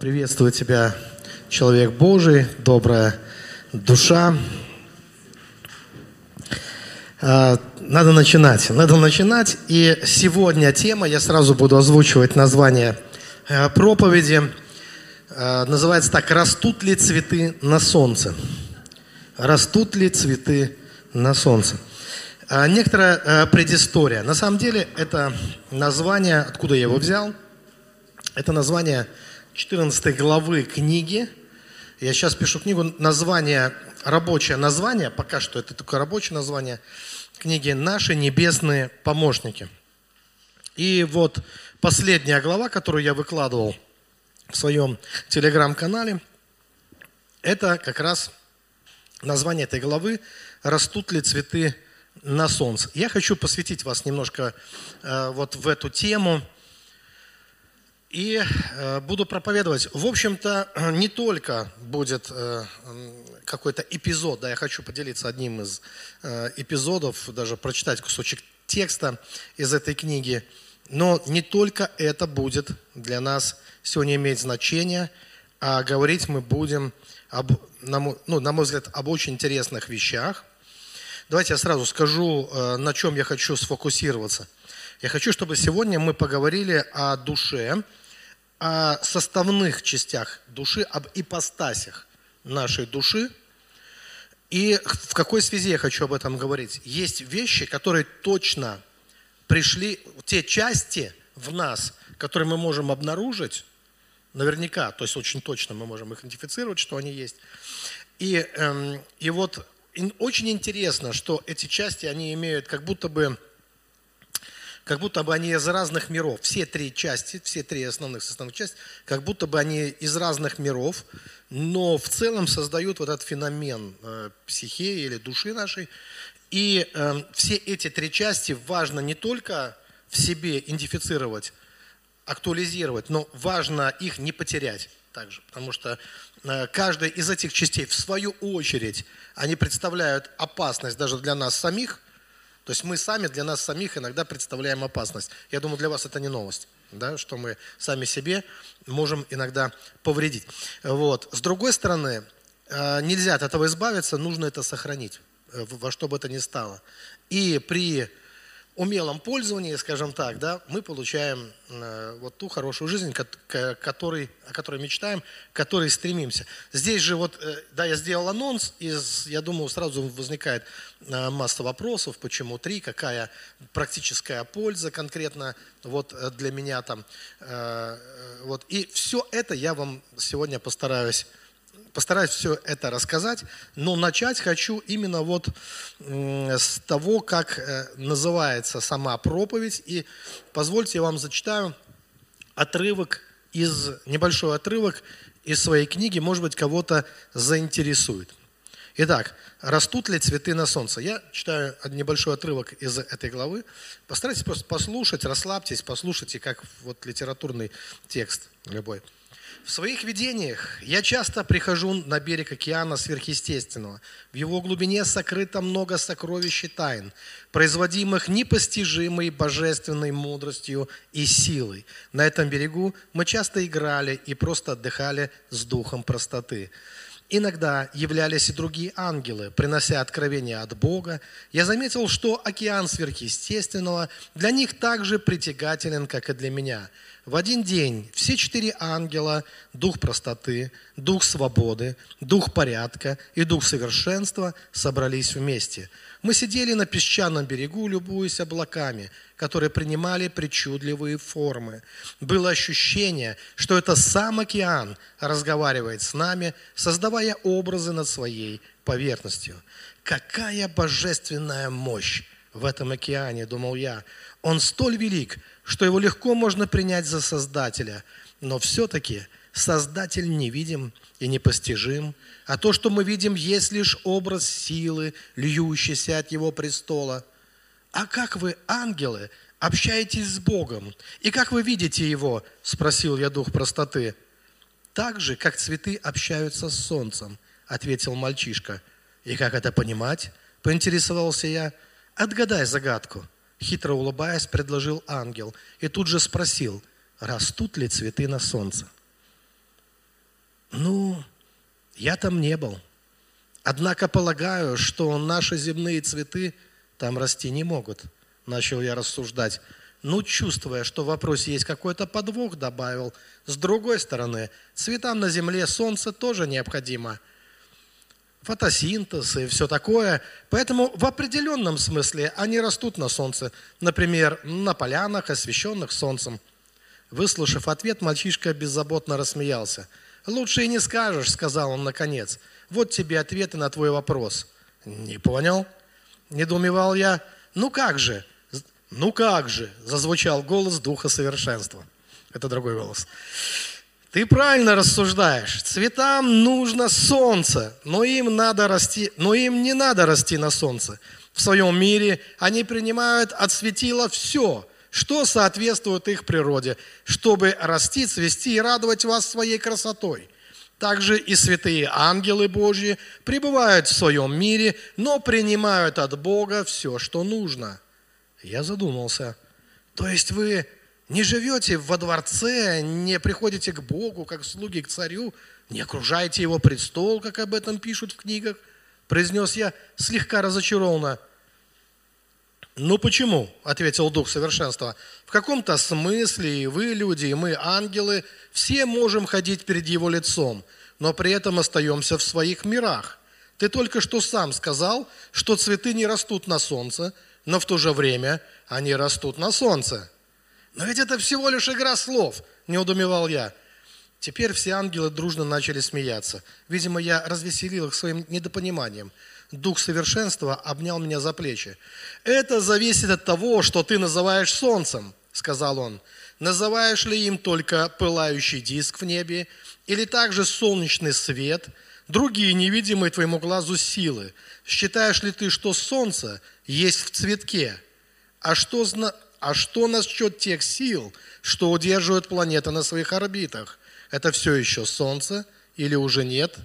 Приветствую тебя, человек Божий, добрая душа. А, надо начинать, надо начинать. И сегодня тема, я сразу буду озвучивать название э, проповеди, э, называется так «Растут ли цветы на солнце?» Растут ли цветы на солнце? А, некоторая э, предыстория. На самом деле это название, откуда я его взял, это название 14 главы книги. Я сейчас пишу книгу, название, рабочее название, пока что это только рабочее название книги «Наши небесные помощники». И вот последняя глава, которую я выкладывал в своем телеграм-канале, это как раз название этой главы «Растут ли цветы на солнце?». Я хочу посвятить вас немножко э, вот в эту тему – и э, буду проповедовать. В общем-то, не только будет э, какой-то эпизод, да, я хочу поделиться одним из э, эпизодов, даже прочитать кусочек текста из этой книги, но не только это будет для нас сегодня иметь значение, а говорить мы будем, об, на, мой, ну, на мой взгляд, об очень интересных вещах. Давайте я сразу скажу, на чем я хочу сфокусироваться. Я хочу, чтобы сегодня мы поговорили о душе, о составных частях души, об ипостасях нашей души. И в какой связи я хочу об этом говорить? Есть вещи, которые точно пришли, те части в нас, которые мы можем обнаружить, наверняка, то есть очень точно мы можем их идентифицировать, что они есть. И, эм, и вот очень интересно, что эти части, они имеют как будто бы как будто бы они из разных миров. Все три части, все три основных составных части, как будто бы они из разных миров, но в целом создают вот этот феномен э, психеи или души нашей. И э, все эти три части важно не только в себе идентифицировать, актуализировать, но важно их не потерять также, потому что э, каждая из этих частей, в свою очередь, они представляют опасность даже для нас самих – то есть мы сами для нас самих иногда представляем опасность. Я думаю, для вас это не новость, да, что мы сами себе можем иногда повредить. Вот. С другой стороны, э, нельзя от этого избавиться, нужно это сохранить, э, во что бы это ни стало. И при умелом пользовании, скажем так, да, мы получаем э, вот ту хорошую жизнь, который, о которой мечтаем, к которой стремимся. Здесь же вот, э, да, я сделал анонс, и я думаю, сразу возникает э, масса вопросов, почему три, какая практическая польза конкретно вот для меня там. Вот. И все это я вам сегодня постараюсь постараюсь все это рассказать, но начать хочу именно вот с того, как э, называется сама проповедь. И позвольте я вам зачитаю отрывок из, небольшой отрывок из своей книги, может быть, кого-то заинтересует. Итак, растут ли цветы на солнце? Я читаю небольшой отрывок из этой главы. Постарайтесь просто послушать, расслабьтесь, послушайте, как вот литературный текст любой. В своих видениях я часто прихожу на берег океана сверхъестественного. В его глубине сокрыто много сокровищ и тайн, производимых непостижимой божественной мудростью и силой. На этом берегу мы часто играли и просто отдыхали с духом простоты. Иногда являлись и другие ангелы, принося откровения от Бога. Я заметил, что океан сверхъестественного для них так же притягателен, как и для меня – в один день все четыре ангела, дух простоты, дух свободы, дух порядка и дух совершенства собрались вместе. Мы сидели на песчаном берегу, любуясь облаками, которые принимали причудливые формы. Было ощущение, что это сам океан разговаривает с нами, создавая образы над своей поверхностью. Какая божественная мощь в этом океане, думал я. Он столь велик, что его легко можно принять за Создателя, но все-таки Создатель невидим и непостижим, а то, что мы видим, есть лишь образ силы, льющийся от Его престола. А как вы, ангелы, общаетесь с Богом? И как вы видите Его? Спросил я дух простоты. Так же, как цветы общаются с солнцем, ответил мальчишка. И как это понимать? Поинтересовался я. Отгадай загадку. Хитро улыбаясь, предложил ангел и тут же спросил, растут ли цветы на солнце? Ну, я там не был. Однако полагаю, что наши земные цветы там расти не могут. Начал я рассуждать. Ну, чувствуя, что в вопросе есть какой-то подвох, добавил. С другой стороны, цветам на земле солнце тоже необходимо. Фотосинтез и все такое. Поэтому в определенном смысле они растут на солнце. Например, на полянах, освещенных солнцем. Выслушав ответ, мальчишка беззаботно рассмеялся. «Лучше и не скажешь», — сказал он наконец. «Вот тебе ответы на твой вопрос». «Не понял?» — недоумевал я. «Ну как же?» «Ну как же!» – зазвучал голос Духа Совершенства. Это другой голос. Ты правильно рассуждаешь. Цветам нужно солнце, но им, надо расти, но им не надо расти на солнце. В своем мире они принимают от светила все, что соответствует их природе, чтобы расти, цвести и радовать вас своей красотой. Также и святые ангелы Божьи пребывают в своем мире, но принимают от Бога все, что нужно – я задумался. То есть вы не живете во дворце, не приходите к Богу, как слуги к царю, не окружаете его престол, как об этом пишут в книгах, произнес я слегка разочарованно. «Ну почему?» – ответил Дух Совершенства. «В каком-то смысле и вы, люди, и мы, ангелы, все можем ходить перед Его лицом, но при этом остаемся в своих мирах. Ты только что сам сказал, что цветы не растут на солнце, но в то же время они растут на солнце. Но ведь это всего лишь игра слов, не удумевал я. Теперь все ангелы дружно начали смеяться. Видимо, я развеселил их своим недопониманием. Дух совершенства обнял меня за плечи. «Это зависит от того, что ты называешь солнцем», — сказал он. «Называешь ли им только пылающий диск в небе, или также солнечный свет, другие невидимые твоему глазу силы? Считаешь ли ты, что солнце есть в цветке. А что, а что насчет тех сил, что удерживают планеты на своих орбитах? Это все еще Солнце или уже нет?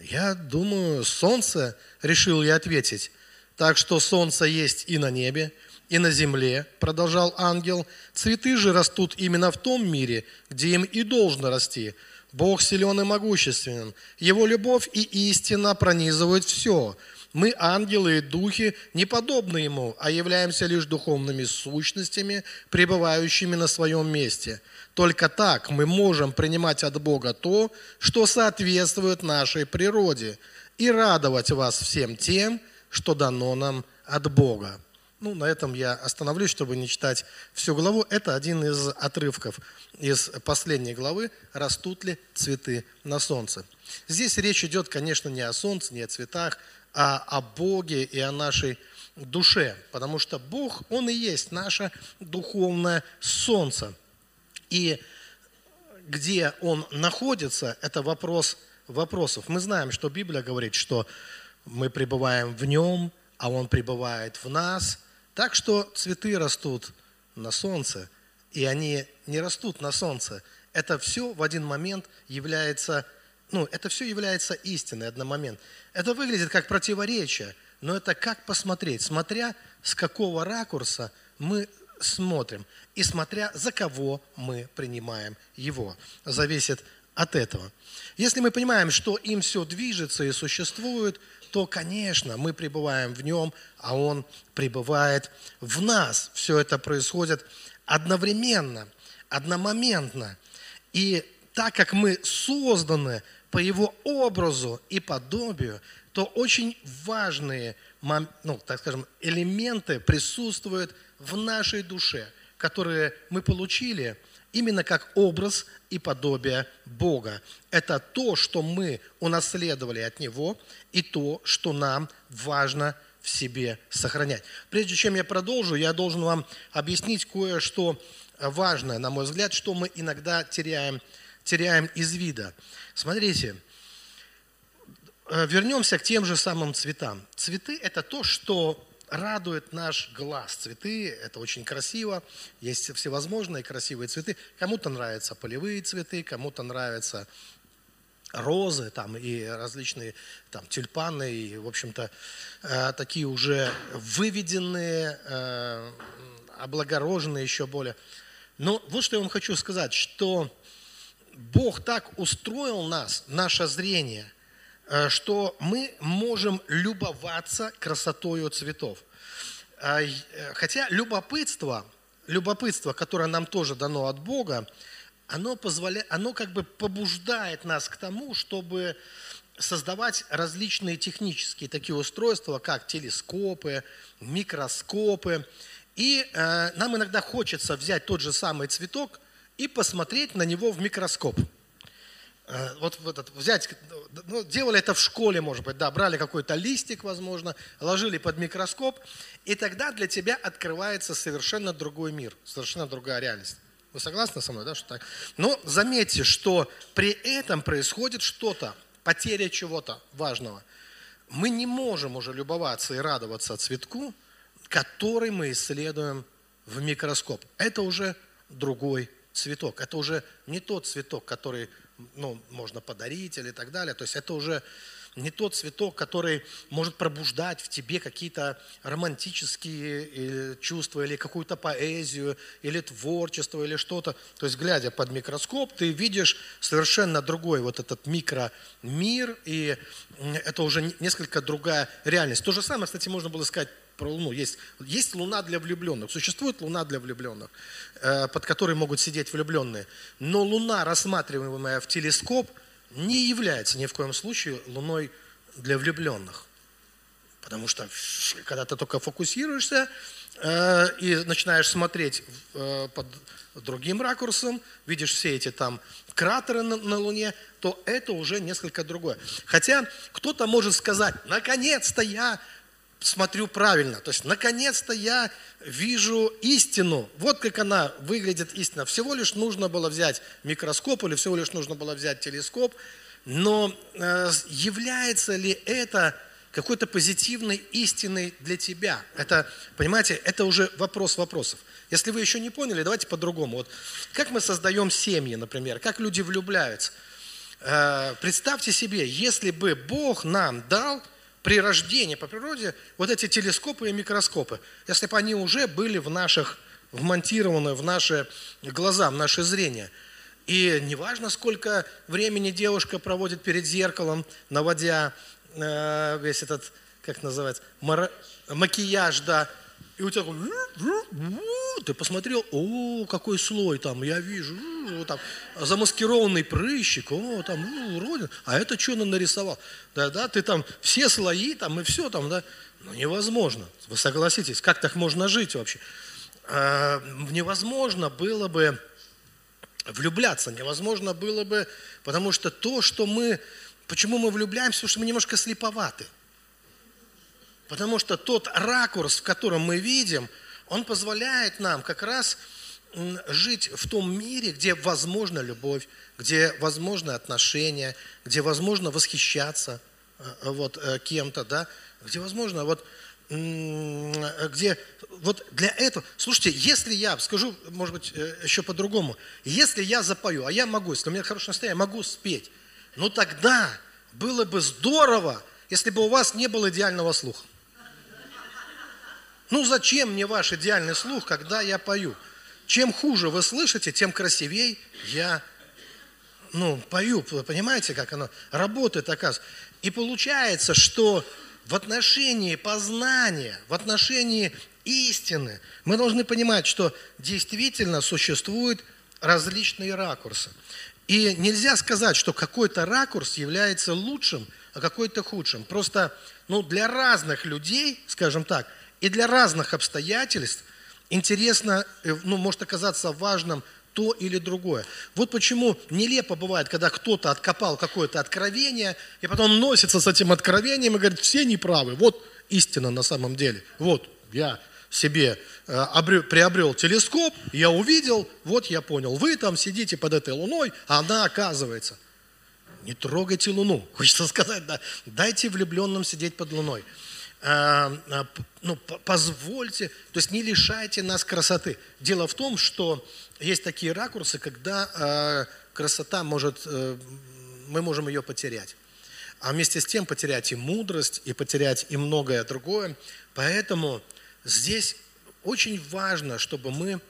Я думаю, Солнце, решил я ответить. Так что Солнце есть и на небе, и на земле, продолжал ангел. Цветы же растут именно в том мире, где им и должно расти. Бог силен и могущественен. Его любовь и истина пронизывают все – мы, ангелы и духи, не подобны Ему, а являемся лишь духовными сущностями, пребывающими на своем месте. Только так мы можем принимать от Бога то, что соответствует нашей природе, и радовать вас всем тем, что дано нам от Бога. Ну, на этом я остановлюсь, чтобы не читать всю главу. Это один из отрывков из последней главы «Растут ли цветы на солнце?». Здесь речь идет, конечно, не о солнце, не о цветах, а о Боге и о нашей душе, потому что Бог, Он и есть наше духовное солнце. И где Он находится, это вопрос вопросов. Мы знаем, что Библия говорит, что мы пребываем в Нем, а Он пребывает в нас. Так что цветы растут на солнце, и они не растут на солнце. Это все в один момент является ну, это все является истиной одномомент. Это выглядит как противоречие, но это как посмотреть, смотря с какого ракурса мы смотрим и смотря за кого мы принимаем его. Зависит от этого. Если мы понимаем, что им все движется и существует, то, конечно, мы пребываем в нем, а он пребывает в нас. Все это происходит одновременно, одномоментно. И так как мы созданы по его образу и подобию, то очень важные, ну, так скажем, элементы присутствуют в нашей душе, которые мы получили именно как образ и подобие Бога. Это то, что мы унаследовали от Него, и то, что нам важно в себе сохранять. Прежде чем я продолжу, я должен вам объяснить кое-что важное, на мой взгляд, что мы иногда теряем теряем из вида. Смотрите, э, вернемся к тем же самым цветам. Цветы – это то, что радует наш глаз. Цветы – это очень красиво, есть всевозможные красивые цветы. Кому-то нравятся полевые цветы, кому-то нравятся розы там, и различные там, тюльпаны, и, в общем-то, э, такие уже выведенные, э, облагороженные еще более. Но вот что я вам хочу сказать, что Бог так устроил нас, наше зрение, э, что мы можем любоваться красотою цветов. А, э, хотя любопытство, любопытство, которое нам тоже дано от Бога, оно, позволяет, оно как бы побуждает нас к тому, чтобы создавать различные технические такие устройства, как телескопы, микроскопы. И э, нам иногда хочется взять тот же самый цветок и посмотреть на него в микроскоп. Э, вот этот, взять, ну, делали это в школе, может быть, да, брали какой-то листик, возможно, ложили под микроскоп, и тогда для тебя открывается совершенно другой мир, совершенно другая реальность. Вы согласны со мной, да, что так? Но заметьте, что при этом происходит что-то, потеря чего-то важного. Мы не можем уже любоваться и радоваться цветку, который мы исследуем в микроскоп. Это уже другой цветок. Это уже не тот цветок, который ну, можно подарить или так далее. То есть это уже не тот цветок, который может пробуждать в тебе какие-то романтические э, чувства или какую-то поэзию, или творчество, или что-то. То есть, глядя под микроскоп, ты видишь совершенно другой вот этот микромир, и это уже несколько другая реальность. То же самое, кстати, можно было сказать про Луну. Есть, есть Луна для влюбленных, существует Луна для влюбленных, э, под которой могут сидеть влюбленные. Но Луна, рассматриваемая в телескоп – не является ни в коем случае луной для влюбленных. Потому что когда ты только фокусируешься э, и начинаешь смотреть э, под другим ракурсом, видишь все эти там кратеры на, на Луне, то это уже несколько другое. Хотя кто-то может сказать, наконец-то я смотрю правильно. То есть, наконец-то я вижу истину. Вот как она выглядит истина. Всего лишь нужно было взять микроскоп или всего лишь нужно было взять телескоп. Но э, является ли это какой-то позитивной истиной для тебя? Это, понимаете, это уже вопрос вопросов. Если вы еще не поняли, давайте по-другому. Вот как мы создаем семьи, например, как люди влюбляются. Э, представьте себе, если бы Бог нам дал при рождении по природе вот эти телескопы и микроскопы, если бы они уже были в наших, вмонтированы в наши глаза, в наше зрение. И неважно, сколько времени девушка проводит перед зеркалом, наводя э, весь этот, как называется, мара, макияж, да, и у тебя ты посмотрел, о, какой слой там, я вижу, там, замаскированный прыщик, о, там, вроде, а это что он нарисовал? Да, да, ты там все слои, там, и все там, да, ну, невозможно, вы согласитесь, как так можно жить вообще? А, невозможно было бы влюбляться, невозможно было бы, потому что то, что мы, почему мы влюбляемся, потому что мы немножко слеповаты. Потому что тот ракурс, в котором мы видим, он позволяет нам как раз жить в том мире, где возможна любовь, где возможны отношения, где возможно восхищаться э, вот, э, кем-то, да, где возможно вот где вот для этого, слушайте, если я, скажу, может быть, э, еще по-другому, если я запою, а я могу, если у меня хорошее настроение, я могу спеть, ну тогда было бы здорово, если бы у вас не было идеального слуха. Ну зачем мне ваш идеальный слух, когда я пою? Чем хуже вы слышите, тем красивей я ну, пою. Понимаете, как оно работает, оказывается. И получается, что в отношении познания, в отношении истины, мы должны понимать, что действительно существуют различные ракурсы. И нельзя сказать, что какой-то ракурс является лучшим, а какой-то худшим. Просто ну, для разных людей, скажем так, и для разных обстоятельств интересно, э, ну, может оказаться важным то или другое. Вот почему нелепо бывает, когда кто-то откопал какое-то откровение, и потом носится с этим откровением и говорит, все неправы, вот истина на самом деле. Вот, я себе э, обрел, приобрел телескоп, я увидел, вот я понял, вы там сидите под этой луной, а она оказывается. Не трогайте луну, хочется сказать, да, дайте влюбленным сидеть под луной. Э, э, ну, позвольте, то есть не лишайте нас красоты. Дело в том, что есть такие ракурсы, когда э, красота может, мы можем ее потерять. А вместе с тем потерять и мудрость, и потерять и многое другое. Поэтому здесь очень важно, чтобы мы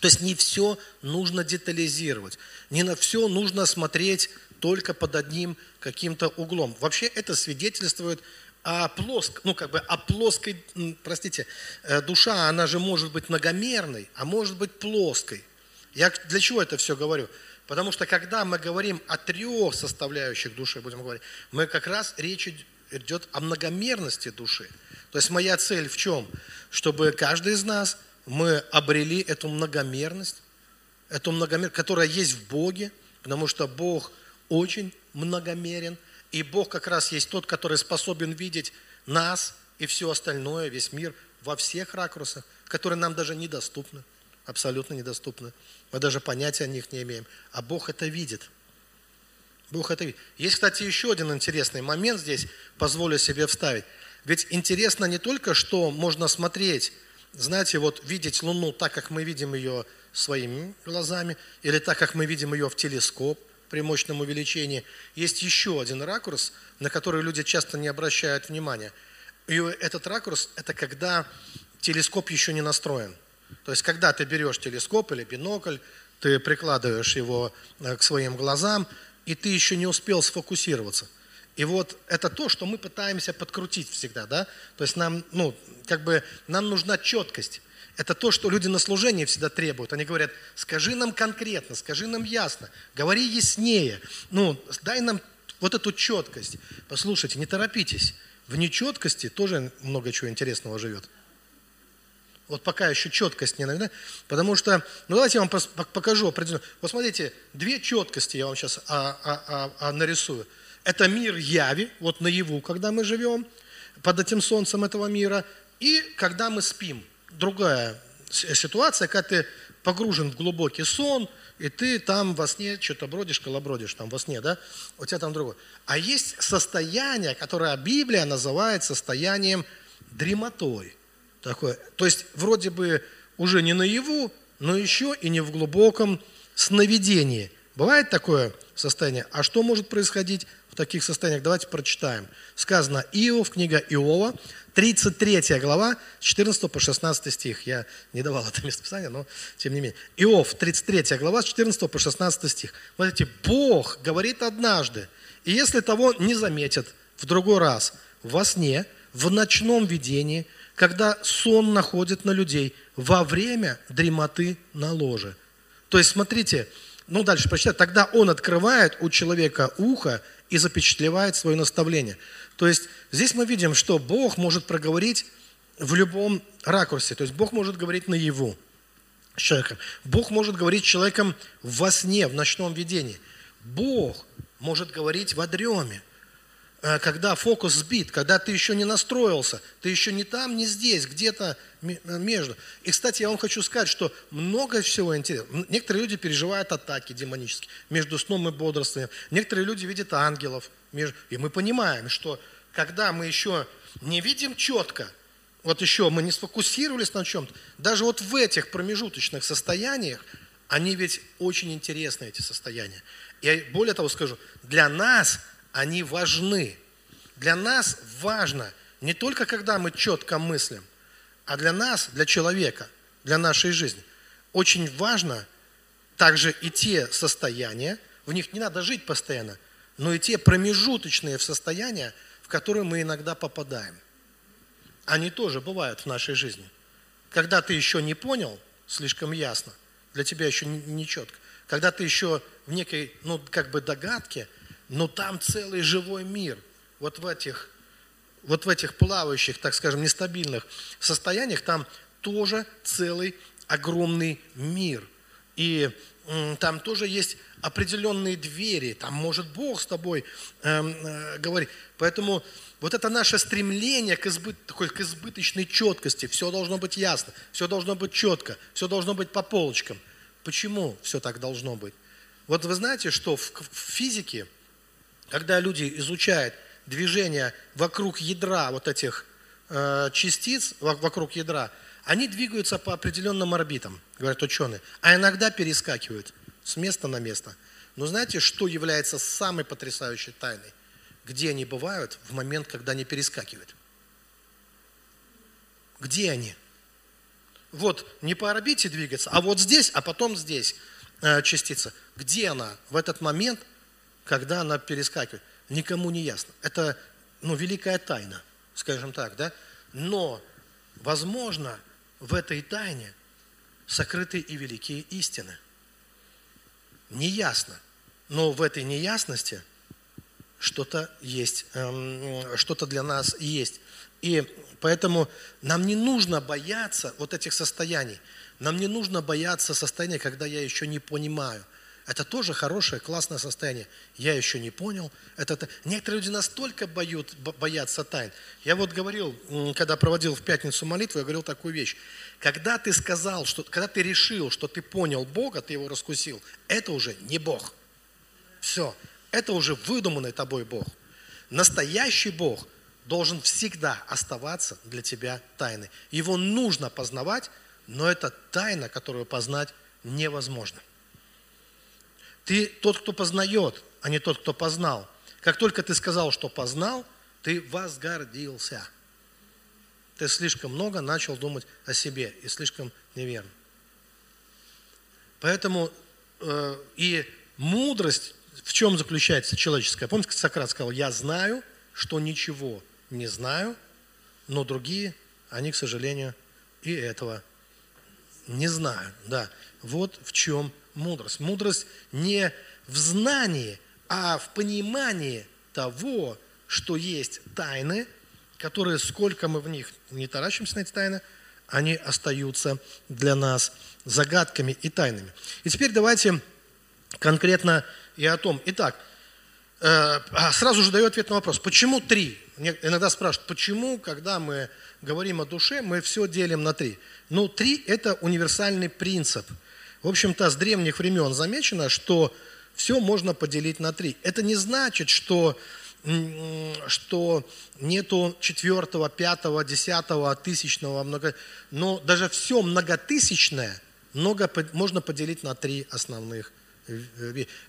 То есть не все нужно детализировать, не на все нужно смотреть только под одним каким-то углом. Вообще это свидетельствует о плоск, ну как бы о плоской, простите, э, душа, она же может быть многомерной, а может быть плоской. Я для чего это все говорю? Потому что когда мы говорим о трех составляющих души, будем говорить, мы как раз речь идет о многомерности души. То есть моя цель в чем? Чтобы каждый из нас, мы обрели эту многомерность, эту многомерность, которая есть в Боге, потому что Бог очень многомерен, и Бог как раз есть тот, который способен видеть нас и все остальное, весь мир во всех ракурсах, которые нам даже недоступны, абсолютно недоступны. Мы даже понятия о них не имеем. А Бог это видит. Бог это видит. Есть, кстати, еще один интересный момент здесь, позволю себе вставить. Ведь интересно не только, что можно смотреть, знаете, вот видеть Луну так, как мы видим ее своими глазами, или так, как мы видим ее в телескоп при мощном увеличении. Есть еще один ракурс, на который люди часто не обращают внимания. И этот ракурс – это когда телескоп еще не настроен. То есть, когда ты берешь телескоп или бинокль, ты прикладываешь его э, к своим глазам, и ты еще не успел сфокусироваться. И вот это то, что мы пытаемся подкрутить всегда, да? То есть нам, ну, как бы, нам нужна четкость. Это то, что люди на служении всегда требуют. Они говорят, скажи нам конкретно, скажи нам ясно, говори яснее. Ну, дай нам вот эту четкость. Послушайте, не торопитесь. В нечеткости тоже много чего интересного живет. Вот пока еще четкость не найдена. Потому что, ну давайте я вам покажу определенно. Вот смотрите, две четкости я вам сейчас а, а, а, а, нарисую. Это мир яви, вот наяву, когда мы живем, под этим солнцем этого мира, и когда мы спим. Другая ситуация, когда ты погружен в глубокий сон, и ты там во сне что-то бродишь, колобродишь там во сне, да? У тебя там другое. А есть состояние, которое Библия называет состоянием дремотой. Такое. То есть вроде бы уже не наяву, но еще и не в глубоком сновидении. Бывает такое состояние? А что может происходить в таких состояниях? Давайте прочитаем. Сказано Иов, книга Иова, 33 глава, 14 по 16 стих. Я не давал это местописание, но тем не менее. Иов, 33 глава, 14 по 16 стих. Смотрите, Бог говорит однажды, и если того не заметят в другой раз, во сне, в ночном видении – когда сон находит на людей во время дремоты на ложе. То есть, смотрите, ну дальше прочитать, тогда он открывает у человека ухо и запечатлевает свое наставление. То есть здесь мы видим, что Бог может проговорить в любом ракурсе. То есть Бог может говорить наяву с человеком. Бог может говорить с человеком во сне, в ночном видении. Бог может говорить в дреме. Э, когда фокус сбит, когда ты еще не настроился, ты еще не там, не здесь, где-то э, между. И, кстати, я вам хочу сказать, что много всего интересного. Некоторые люди переживают атаки демонические между сном и бодрствованием. Некоторые люди видят ангелов. И мы понимаем, что когда мы еще не видим четко, вот еще мы не сфокусировались на чем-то, даже вот в этих промежуточных состояниях, они ведь очень интересны, эти состояния. И более того скажу, для нас – они важны. Для нас важно не только когда мы четко мыслим, а для нас, для человека, для нашей жизни. Очень важно также и те состояния, в них не надо жить постоянно, но и те промежуточные состояния, в которые мы иногда попадаем. Они тоже бывают в нашей жизни. Когда ты еще не понял слишком ясно, для тебя еще не четко, когда ты еще в некой, ну, как бы догадке – но там целый живой мир. Вот в этих, вот в этих плавающих, так скажем, нестабильных состояниях там тоже целый огромный мир. И там тоже есть определенные двери, там может Бог с тобой э, э, говорить. Поэтому вот это наше стремление к, избыт, такой, к избыточной четкости, все должно быть ясно, все должно быть четко, все должно быть по полочкам. Почему все так должно быть? Вот вы знаете, что в, в физике когда люди изучают движение вокруг ядра вот этих э, частиц, вокруг ядра, они двигаются по определенным орбитам, говорят ученые, а иногда перескакивают с места на место. Но знаете, что является самой потрясающей тайной? Где они бывают в момент, когда они перескакивают? Где они? вот не по орбите двигаться, а вот здесь, а потом здесь э, частица. Где она в этот момент, когда она перескакивает? Никому не ясно. Это ну, великая тайна, скажем так, да? Но, возможно, в этой тайне сокрыты и великие истины. Неясно. Но в этой неясности что-то есть, эм, что-то для нас есть. И поэтому нам не нужно бояться вот этих состояний. Нам не нужно бояться состояния, когда я еще не понимаю. Это тоже хорошее, классное состояние. Я еще не понял. Это. Некоторые люди настолько боют, боятся тайн. Я вот говорил, когда проводил в пятницу молитву, я говорил такую вещь. Когда ты сказал, что, когда ты решил, что ты понял Бога, ты его раскусил, это уже не Бог. Все. Это уже выдуманный тобой Бог. Настоящий Бог – должен всегда оставаться для тебя тайной. Его нужно познавать, но это тайна, которую познать невозможно. Ты тот, кто познает, а не тот, кто познал. Как только ты сказал, что познал, ты возгордился. Ты слишком много начал думать о себе и слишком неверно. Поэтому э, и мудрость в чем заключается человеческая? Помните, Сократ сказал, я знаю, что ничего не знаю, но другие, они, к сожалению, и этого не знают. Да, вот в чем мудрость. Мудрость не в знании, а в понимании того, что есть тайны, которые, сколько мы в них не таращимся на эти тайны, они остаются для нас загадками и тайнами. И теперь давайте конкретно и о том. Итак, э, а сразу же даю ответ на вопрос. Почему три? иногда спрашивают, почему, когда мы говорим о душе, мы все делим на три. Ну, три – это универсальный принцип. В общем-то, с древних времен замечено, что все можно поделить на три. Это не значит, что, что нету четвертого, пятого, десятого, тысячного, много, но даже все многотысячное много, можно поделить на три основных.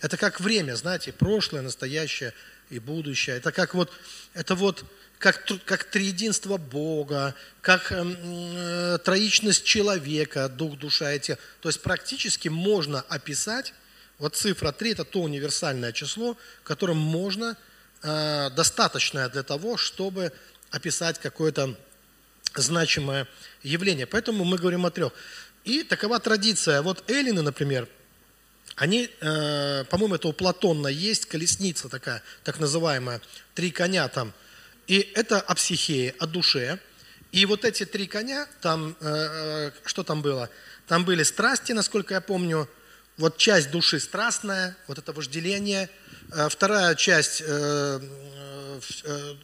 Это как время, знаете, прошлое, настоящее – и будущее. Это как вот, это вот как, как триединство Бога, как эм, э, троичность человека, дух, душа и тело. То есть практически можно описать, вот цифра 3 – это то универсальное число, которым можно, э, достаточное для того, чтобы описать какое-то значимое явление. Поэтому мы говорим о трех. И такова традиция. Вот эллины, например – они, э, по-моему, это у Платона есть колесница такая, так называемая, три коня там. И это о психее, о душе. И вот эти три коня, там, э, э, что там было? Там были страсти, насколько я помню, вот часть души страстная, вот это вожделение. Э, вторая часть, э, э,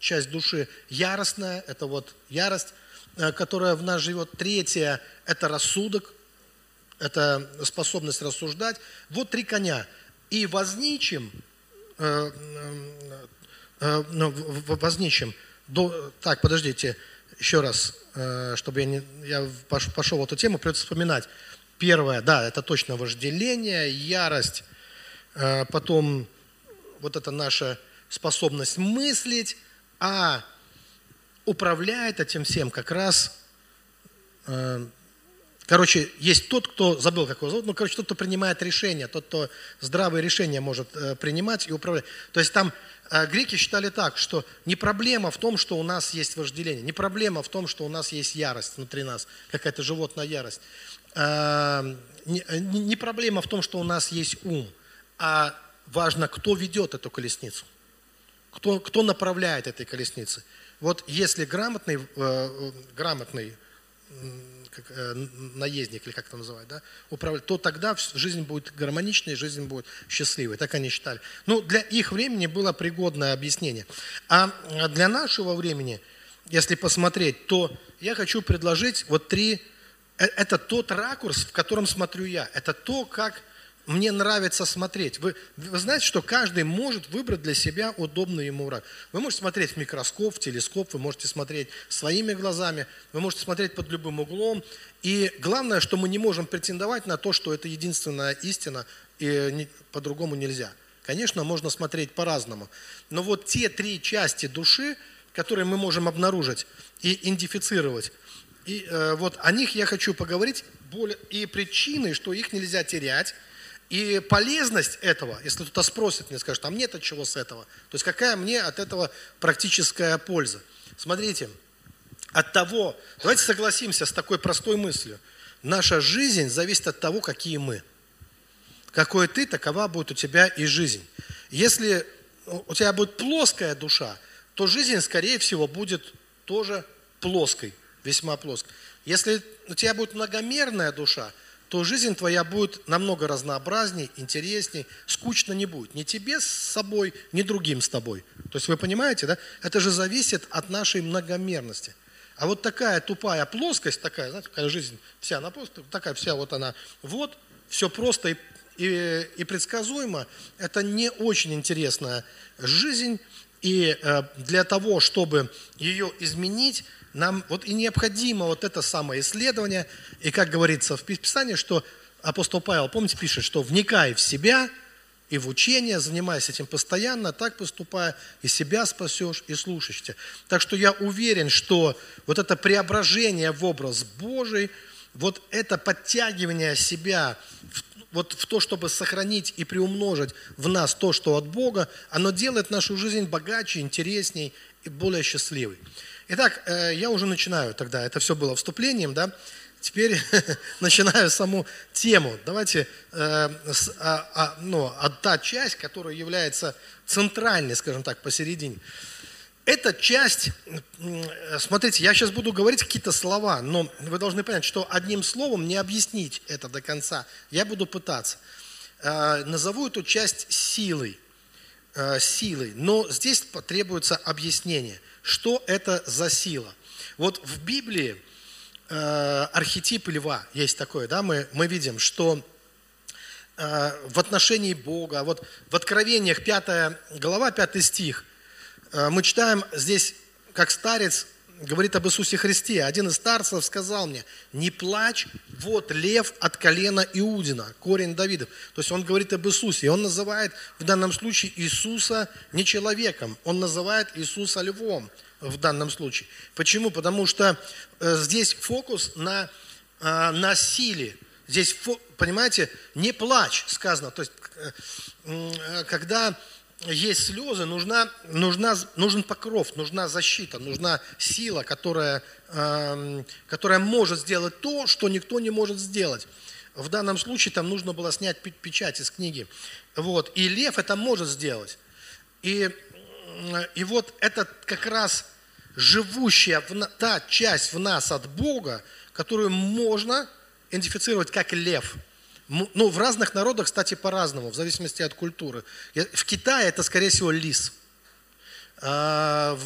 часть души яростная, это вот ярость, э, которая в нас живет. Третья – это рассудок, это способность рассуждать. Вот три коня. И возничим, э, э, э, ну, возничим, до, так, подождите, еще раз, э, чтобы я, не, я пошел в эту тему, придется вспоминать. Первое, да, это точно вожделение, ярость, э, потом вот это наша способность мыслить, а управляет этим всем как раз э, Короче, есть тот, кто, забыл, как его зовут, ну, короче, тот, кто принимает решения, тот, кто здравые решения может э, принимать и управлять. То есть там э, греки считали так, что не проблема в том, что у нас есть вожделение, не проблема в том, что у нас есть ярость внутри нас, какая-то животная ярость. Э, не, не проблема в том, что у нас есть ум, а важно, кто ведет эту колесницу, кто, кто направляет этой колесницей. Вот если грамотный, э, э грамотный как, э, наездник, или как это называть, да, управлять, то тогда жизнь будет гармоничной, жизнь будет счастливой. Так они считали. Ну, для их времени было пригодное объяснение. А для нашего времени, если посмотреть, то я хочу предложить вот три... Э, это тот ракурс, в котором смотрю я. Это то, как мне нравится смотреть. Вы, вы знаете, что каждый может выбрать для себя удобный ему рак. Вы можете смотреть в микроскоп, в телескоп, вы можете смотреть своими глазами, вы можете смотреть под любым углом. И главное, что мы не можем претендовать на то, что это единственная истина, и по-другому нельзя. Конечно, можно смотреть по-разному. Но вот те три части души, которые мы можем обнаружить и идентифицировать, И э, вот о них я хочу поговорить, более, и причины, что их нельзя терять, и полезность этого, если кто-то спросит мне, скажет, а мне-то чего с этого? То есть какая мне от этого практическая польза? Смотрите, от того, давайте согласимся с такой простой мыслью. Наша жизнь зависит от того, какие мы. Какой ты, такова будет у тебя и жизнь. Если у тебя будет плоская душа, то жизнь, скорее всего, будет тоже плоской, весьма плоской. Если у тебя будет многомерная душа, то жизнь твоя будет намного разнообразней, интересней, скучно не будет. Ни тебе с собой, ни другим с тобой. То есть вы понимаете, да? Это же зависит от нашей многомерности. А вот такая тупая плоскость, такая, знаете, такая жизнь вся, она просто такая вся вот она, вот, все просто и, и, и предсказуемо. Это не очень интересная жизнь, и э, для того, чтобы ее изменить, нам вот и необходимо вот это самое исследование. И как говорится в Писании, что апостол Павел, помните, пишет, что вникай в себя и в учение, занимайся этим постоянно, так поступая, и себя спасешь, и слушаешься. Так что я уверен, что вот это преображение в образ Божий, вот это подтягивание себя в, вот в то, чтобы сохранить и приумножить в нас то, что от Бога, оно делает нашу жизнь богаче, интересней и более счастливой. Итак, э, я уже начинаю тогда, это все было вступлением, да, теперь начинаю саму тему. Давайте, э, а, а, ну, та часть, которая является центральной, скажем так, посередине. Эта часть, смотрите, я сейчас буду говорить какие-то слова, но вы должны понять, что одним словом не объяснить это до конца. Я буду пытаться. Э, назову эту часть силой. Силой. Но здесь потребуется объяснение – что это за сила? Вот в Библии э, архетип льва есть такое, да, мы, мы видим, что э, в отношении Бога, вот в Откровениях 5 глава, 5 стих, э, мы читаем здесь, как старец говорит об Иисусе Христе. Один из старцев сказал мне, не плачь, вот лев от колена Иудина, корень Давидов. То есть он говорит об Иисусе. И он называет в данном случае Иисуса не человеком, он называет Иисуса львом в данном случае. Почему? Потому что э, здесь фокус на, э, на силе. Здесь, понимаете, не плачь сказано. То есть, э, когда есть слезы, нужна, нужна, нужен покров, нужна защита, нужна сила, которая, э, которая может сделать то, что никто не может сделать. В данном случае там нужно было снять печать из книги. Вот. И лев это может сделать. И, и вот это как раз живущая в, та часть в нас от Бога, которую можно идентифицировать как лев – ну, в разных народах, кстати, по-разному, в зависимости от культуры. В Китае это, скорее всего, лис. А,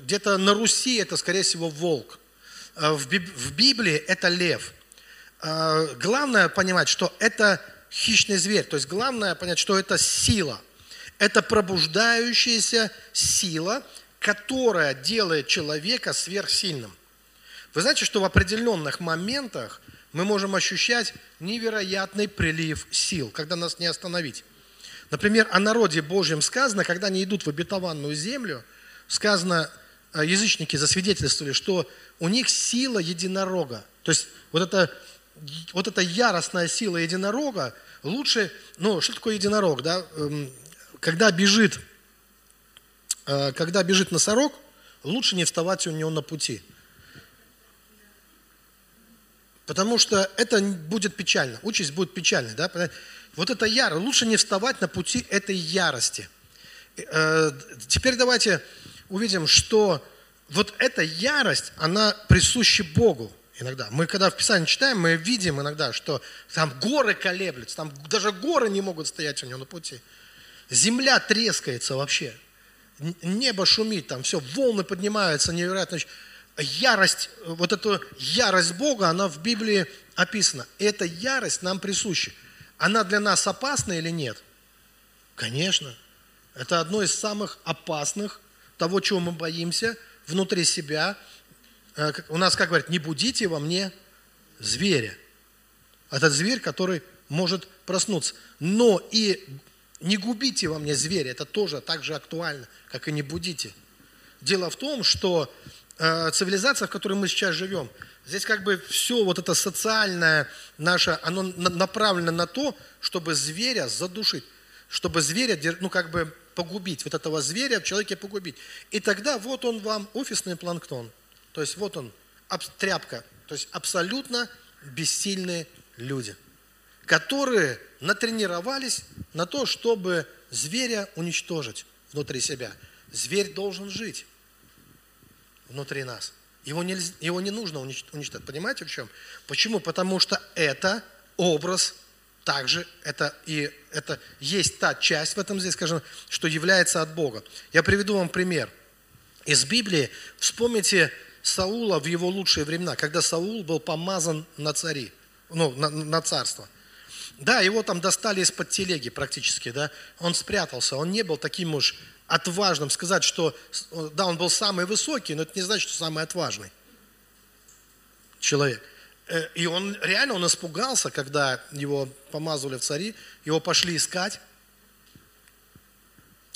где-то на Руси это, скорее всего, волк. А, в Библии это лев. А, главное понимать, что это хищный зверь. То есть главное понять, что это сила. Это пробуждающаяся сила, которая делает человека сверхсильным. Вы знаете, что в определенных моментах мы можем ощущать невероятный прилив сил, когда нас не остановить. Например, о народе Божьем сказано, когда они идут в обетованную землю, сказано, э, язычники засвидетельствовали, что у них сила единорога. То есть вот эта, вот эта яростная сила единорога лучше, ну, что такое единорог, да? Эм, когда бежит, э, когда бежит носорог, лучше не вставать у него на пути. Потому что это будет печально, участь будет печальной. Да? Вот это яро, лучше не вставать на пути этой ярости. Э, теперь давайте увидим, что вот эта ярость, она присуща Богу иногда. Мы когда в Писании читаем, мы видим иногда, что там горы колеблются, там даже горы не могут стоять у него на пути. Земля трескается вообще. Небо шумит, там все, волны поднимаются невероятно ярость, вот эта ярость Бога, она в Библии описана. И эта ярость нам присуща. Она для нас опасна или нет? Конечно. Это одно из самых опасных, того, чего мы боимся, внутри себя. Э, у нас, как говорят, не будите во мне зверя. Этот зверь, который может проснуться. Но и не губите во мне зверя, это тоже так же актуально, как и не будите. Дело в том, что э, цивилизация, в которой мы сейчас живем, здесь как бы все вот это социальное наше, оно направлено на то, чтобы зверя задушить, чтобы зверя, ну как бы погубить, вот этого зверя в человеке погубить. И тогда вот он вам офисный планктон. То есть вот он, тряпка. То есть абсолютно бессильные люди, которые натренировались на то, чтобы зверя уничтожить внутри себя. Зверь должен жить внутри нас. Его, нельзя, его не нужно уничтожить. Понимаете в чем? Почему? Потому что это образ также, это, и, это есть та часть в этом здесь, скажем, что является от Бога. Я приведу вам пример. Из Библии вспомните Саула в его лучшие времена, когда Саул был помазан на цари, ну, на, на царство. Да, его там достали из-под телеги практически, да, он спрятался, он не был таким уж отважным, сказать, что, да, он был самый высокий, но это не значит, что самый отважный человек. Э, и он реально, он испугался, когда его помазывали в цари, его пошли искать,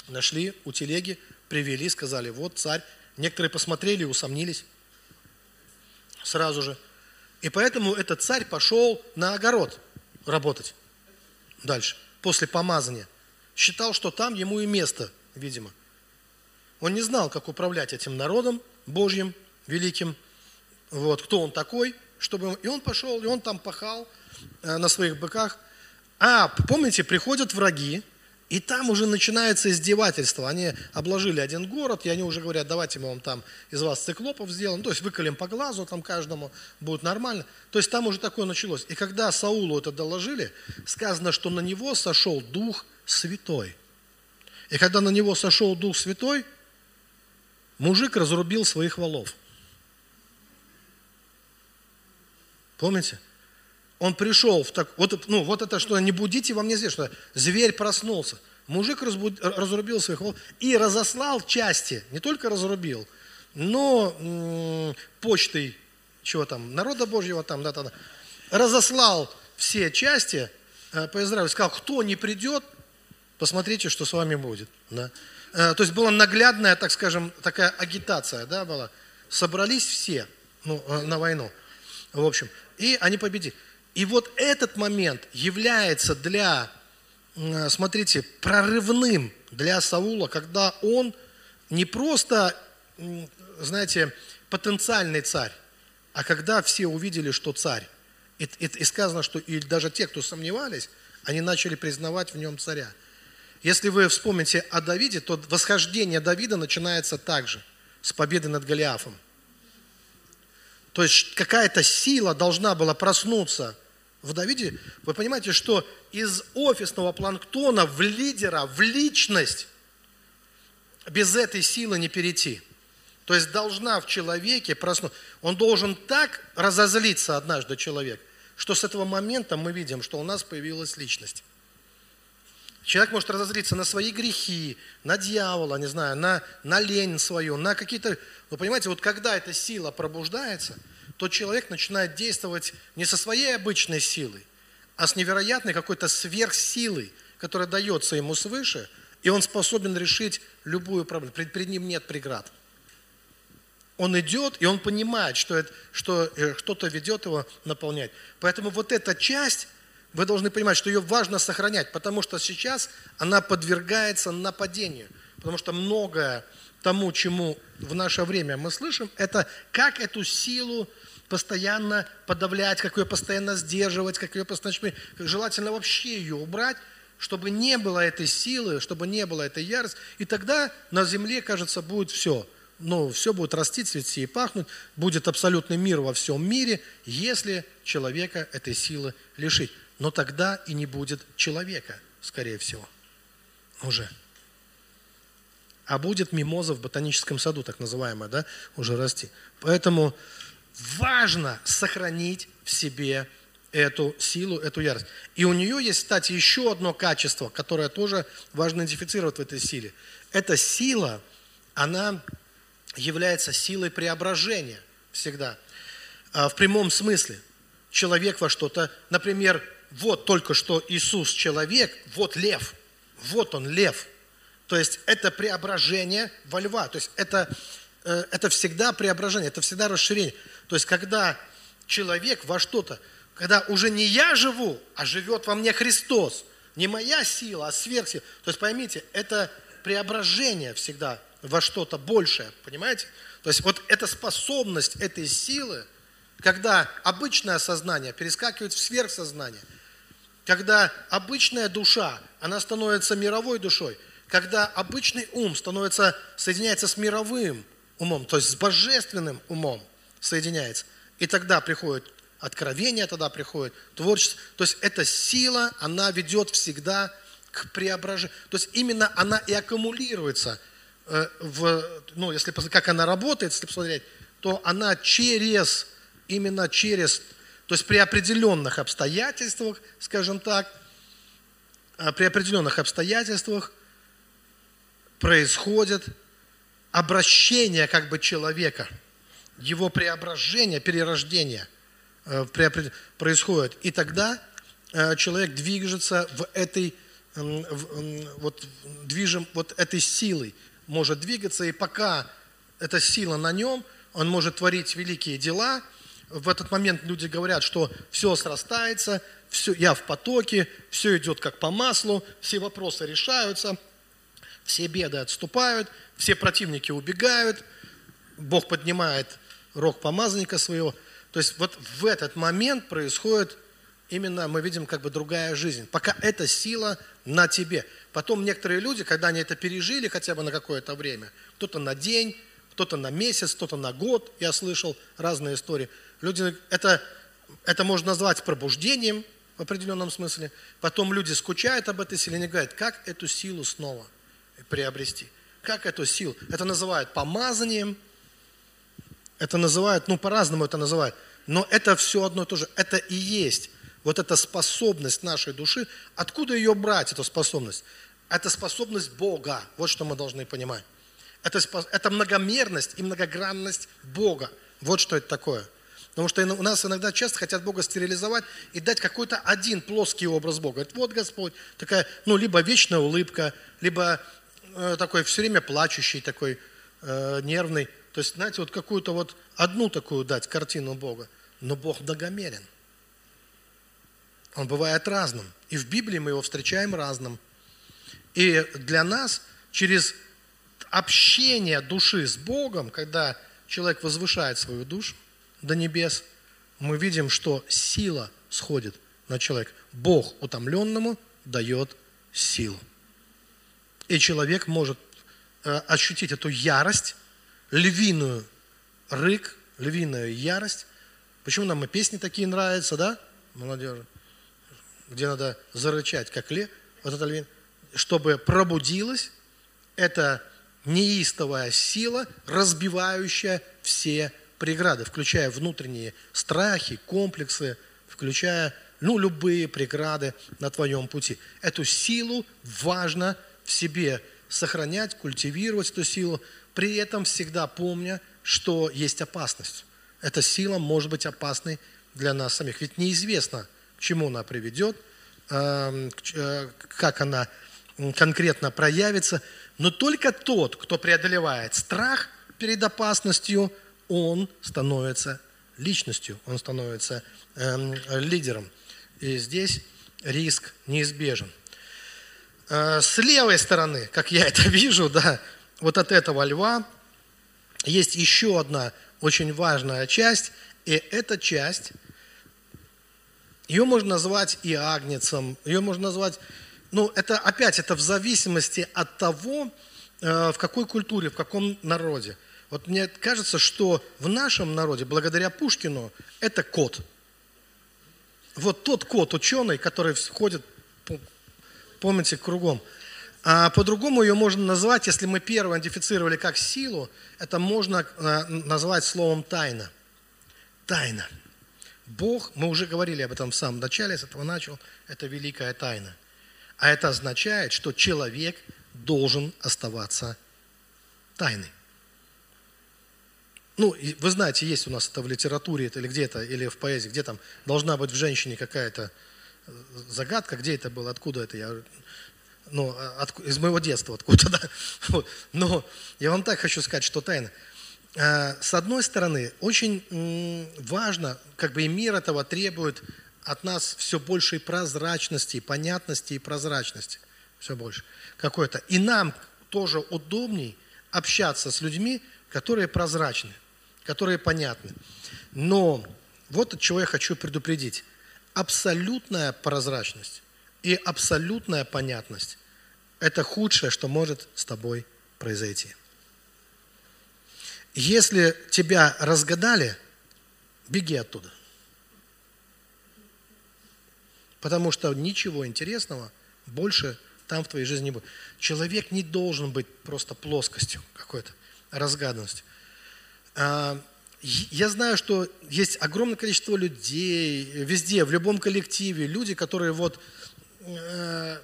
нашли у телеги, привели, сказали, вот царь. Некоторые посмотрели и усомнились сразу же. И поэтому этот царь пошел на огород работать дальше, после помазания. Считал, что там ему и место, видимо. Он не знал, как управлять этим народом Божьим, великим. Вот, кто он такой, чтобы... И он пошел, и он там пахал э, на своих быках. А, помните, приходят враги, и там уже начинается издевательство. Они обложили один город, и они уже говорят, давайте мы вам там из вас циклопов сделаем, то есть выколем по глазу там каждому, будет нормально. То есть там уже такое началось. И когда Саулу это доложили, сказано, что на него сошел Дух Святой. И когда на него сошел Дух Святой, мужик разрубил своих волов. Помните? Он пришел в так, вот, ну, вот это что, не будите во мне здесь, что зверь проснулся. Мужик разбуд, разрубил своих волов и разослал части, не только разрубил, но м- почтой, чего там, народа Божьего там, да, да, да, разослал все части э, по Израилю, сказал, кто не придет, посмотрите, что с вами будет. Да. Э, то есть была наглядная, так скажем, такая агитация, да, была. Собрались все ну, э, на войну, в общем, и они победили. И вот этот момент является для, смотрите, прорывным для Саула, когда он не просто, знаете, потенциальный царь, а когда все увидели, что царь. И, и, и сказано, что и даже те, кто сомневались, они начали признавать в нем царя. Если вы вспомните о Давиде, то восхождение Давида начинается также, с победы над Голиафом. То есть какая-то сила должна была проснуться – в Давиде, вы понимаете, что из офисного планктона в лидера, в личность, без этой силы не перейти. То есть должна в человеке проснуться. Он должен так разозлиться однажды человек, что с этого момента мы видим, что у нас появилась личность. Человек может разозлиться на свои грехи, на дьявола, не знаю, на, на лень свою, на какие-то... Вы понимаете, вот когда эта сила пробуждается – то человек начинает действовать не со своей обычной силой, а с невероятной какой-то сверхсилой, которая дается ему свыше, и он способен решить любую проблему. Пред, перед ним нет преград. Он идет, и он понимает, что, это, что э, что-то ведет его наполнять. Поэтому вот эта часть, вы должны понимать, что ее важно сохранять, потому что сейчас она подвергается нападению. Потому что многое тому, чему в наше время мы слышим, это как эту силу постоянно подавлять, как ее постоянно сдерживать, как ее постоянно... Желательно вообще ее убрать, чтобы не было этой силы, чтобы не было этой ярости. И тогда на земле, кажется, будет все. Ну, все будет расти, цвести и пахнуть, будет абсолютный мир во всем мире, если человека этой силы лишить. Но тогда и не будет человека, скорее всего, уже. А будет мимоза в ботаническом саду, так называемая, да, уже расти. Поэтому важно сохранить в себе эту силу, эту ярость. И у нее есть, кстати, еще одно качество, которое тоже важно идентифицировать в этой силе. Эта сила, она является силой преображения всегда. А, в прямом смысле. Человек во что-то, например, вот только что Иисус человек, вот лев, вот он лев. То есть это преображение во льва. То есть это э, это всегда преображение, это всегда расширение. То есть, когда человек во что-то, когда уже не я живу, а живет во мне Христос, не моя сила, а сверхсила. То есть, поймите, это преображение всегда во что-то большее, понимаете? То есть, вот эта способность этой силы, когда обычное сознание перескакивает в сверхсознание, когда обычная душа, она становится мировой душой, когда обычный ум становится, соединяется с мировым умом, то есть с божественным умом соединяется. И тогда приходит откровение, тогда приходит творчество. То есть эта сила, она ведет всегда к преображению. То есть именно она и аккумулируется э, в, ну, если как она работает, если посмотреть, то она через, именно через, то есть при определенных обстоятельствах, скажем так, э, при определенных обстоятельствах происходит обращение как бы человека, его преображение, перерождение э, происходит. И тогда э, человек движется в этой, вот, движем вот этой силой, может двигаться, и пока эта сила на нем, он может творить великие дела. В этот момент люди говорят, что все срастается, все, я в потоке, все идет как по маслу, все вопросы решаются – все беды отступают, все противники убегают, Бог поднимает рог помазанника своего. То есть вот в этот момент происходит именно, мы видим как бы другая жизнь. Пока эта сила на тебе. Потом некоторые люди, когда они это пережили хотя бы на какое-то время, кто-то на день, кто-то на месяц, кто-то на год, я слышал разные истории. Люди, это, это можно назвать пробуждением в определенном смысле. Потом люди скучают об этой силе, они говорят, как эту силу снова – приобрести. Как эту силу? Это называют помазанием, это называют, ну по-разному это называют, но это все одно и то же. Это и есть вот эта способность нашей души. Откуда ее брать, эту способность? Это способность Бога. Вот что мы должны понимать. Это, это многомерность и многогранность Бога. Вот что это такое. Потому что у нас иногда часто хотят Бога стерилизовать и дать какой-то один плоский образ Бога. Говорит, вот Господь, такая, ну, либо вечная улыбка, либо Э, такой все время плачущий, такой э, нервный. То есть, знаете, вот какую-то вот одну такую дать картину Бога. Но Бог многомерен. Он бывает разным. И в Библии мы его встречаем разным. И для нас через общение души с Богом, когда человек возвышает свою душу до небес, мы видим, что сила сходит на человека. Бог утомленному дает силу. И человек может э, ощутить эту ярость, львиную рык, львиную ярость. Почему нам и песни такие нравятся, да, молодежи? Где надо зарычать, как лев, вот это львин, чтобы пробудилась эта неистовая сила, разбивающая все преграды, включая внутренние страхи, комплексы, включая ну, любые преграды на твоем пути. Эту силу важно в себе сохранять, культивировать эту силу, при этом всегда помня, что есть опасность. Эта сила может быть опасной для нас самих. Ведь неизвестно, к чему она приведет, эм, э, как она конкретно проявится. Но только тот, кто преодолевает страх перед опасностью, он становится личностью, он становится эм, лидером. И здесь риск неизбежен. Э, с левой стороны, как я это вижу, да, вот от этого льва есть еще одна очень важная часть, и эта часть, ее можно назвать и агнецем, ее можно назвать, ну, это опять, это в зависимости от того, э, в какой культуре, в каком народе. Вот мне кажется, что в нашем народе, благодаря Пушкину, это кот. Вот тот кот, ученый, который входит помните, кругом. А по-другому ее можно назвать, если мы первое идентифицировали как силу, это можно а, назвать словом тайна. Тайна. Бог, мы уже говорили об этом в самом начале, с этого начал, это великая тайна. А это означает, что человек должен оставаться тайной. Ну, вы знаете, есть у нас это в литературе или где-то, или в поэзии, где там должна быть в женщине какая-то загадка, где это было, откуда это, я, ну, от, из моего детства откуда, да. Но я вам так хочу сказать, что тайна. э, с одной стороны, очень важно, как бы и мир этого требует от нас все большей прозрачности, понятности и прозрачности. Все больше. Какой-то. И нам тоже удобней общаться с людьми, которые прозрачны, которые понятны. Но вот от чего я хочу предупредить. Абсолютная прозрачность и абсолютная понятность – это худшее, что может с тобой произойти. Если тебя разгадали, беги оттуда. Потому что ничего интересного больше там в твоей жизни не будет. Человек не должен быть просто плоскостью какой-то, разгаданностью. А, я знаю, что есть огромное количество людей везде, в любом коллективе, люди, которые вот э,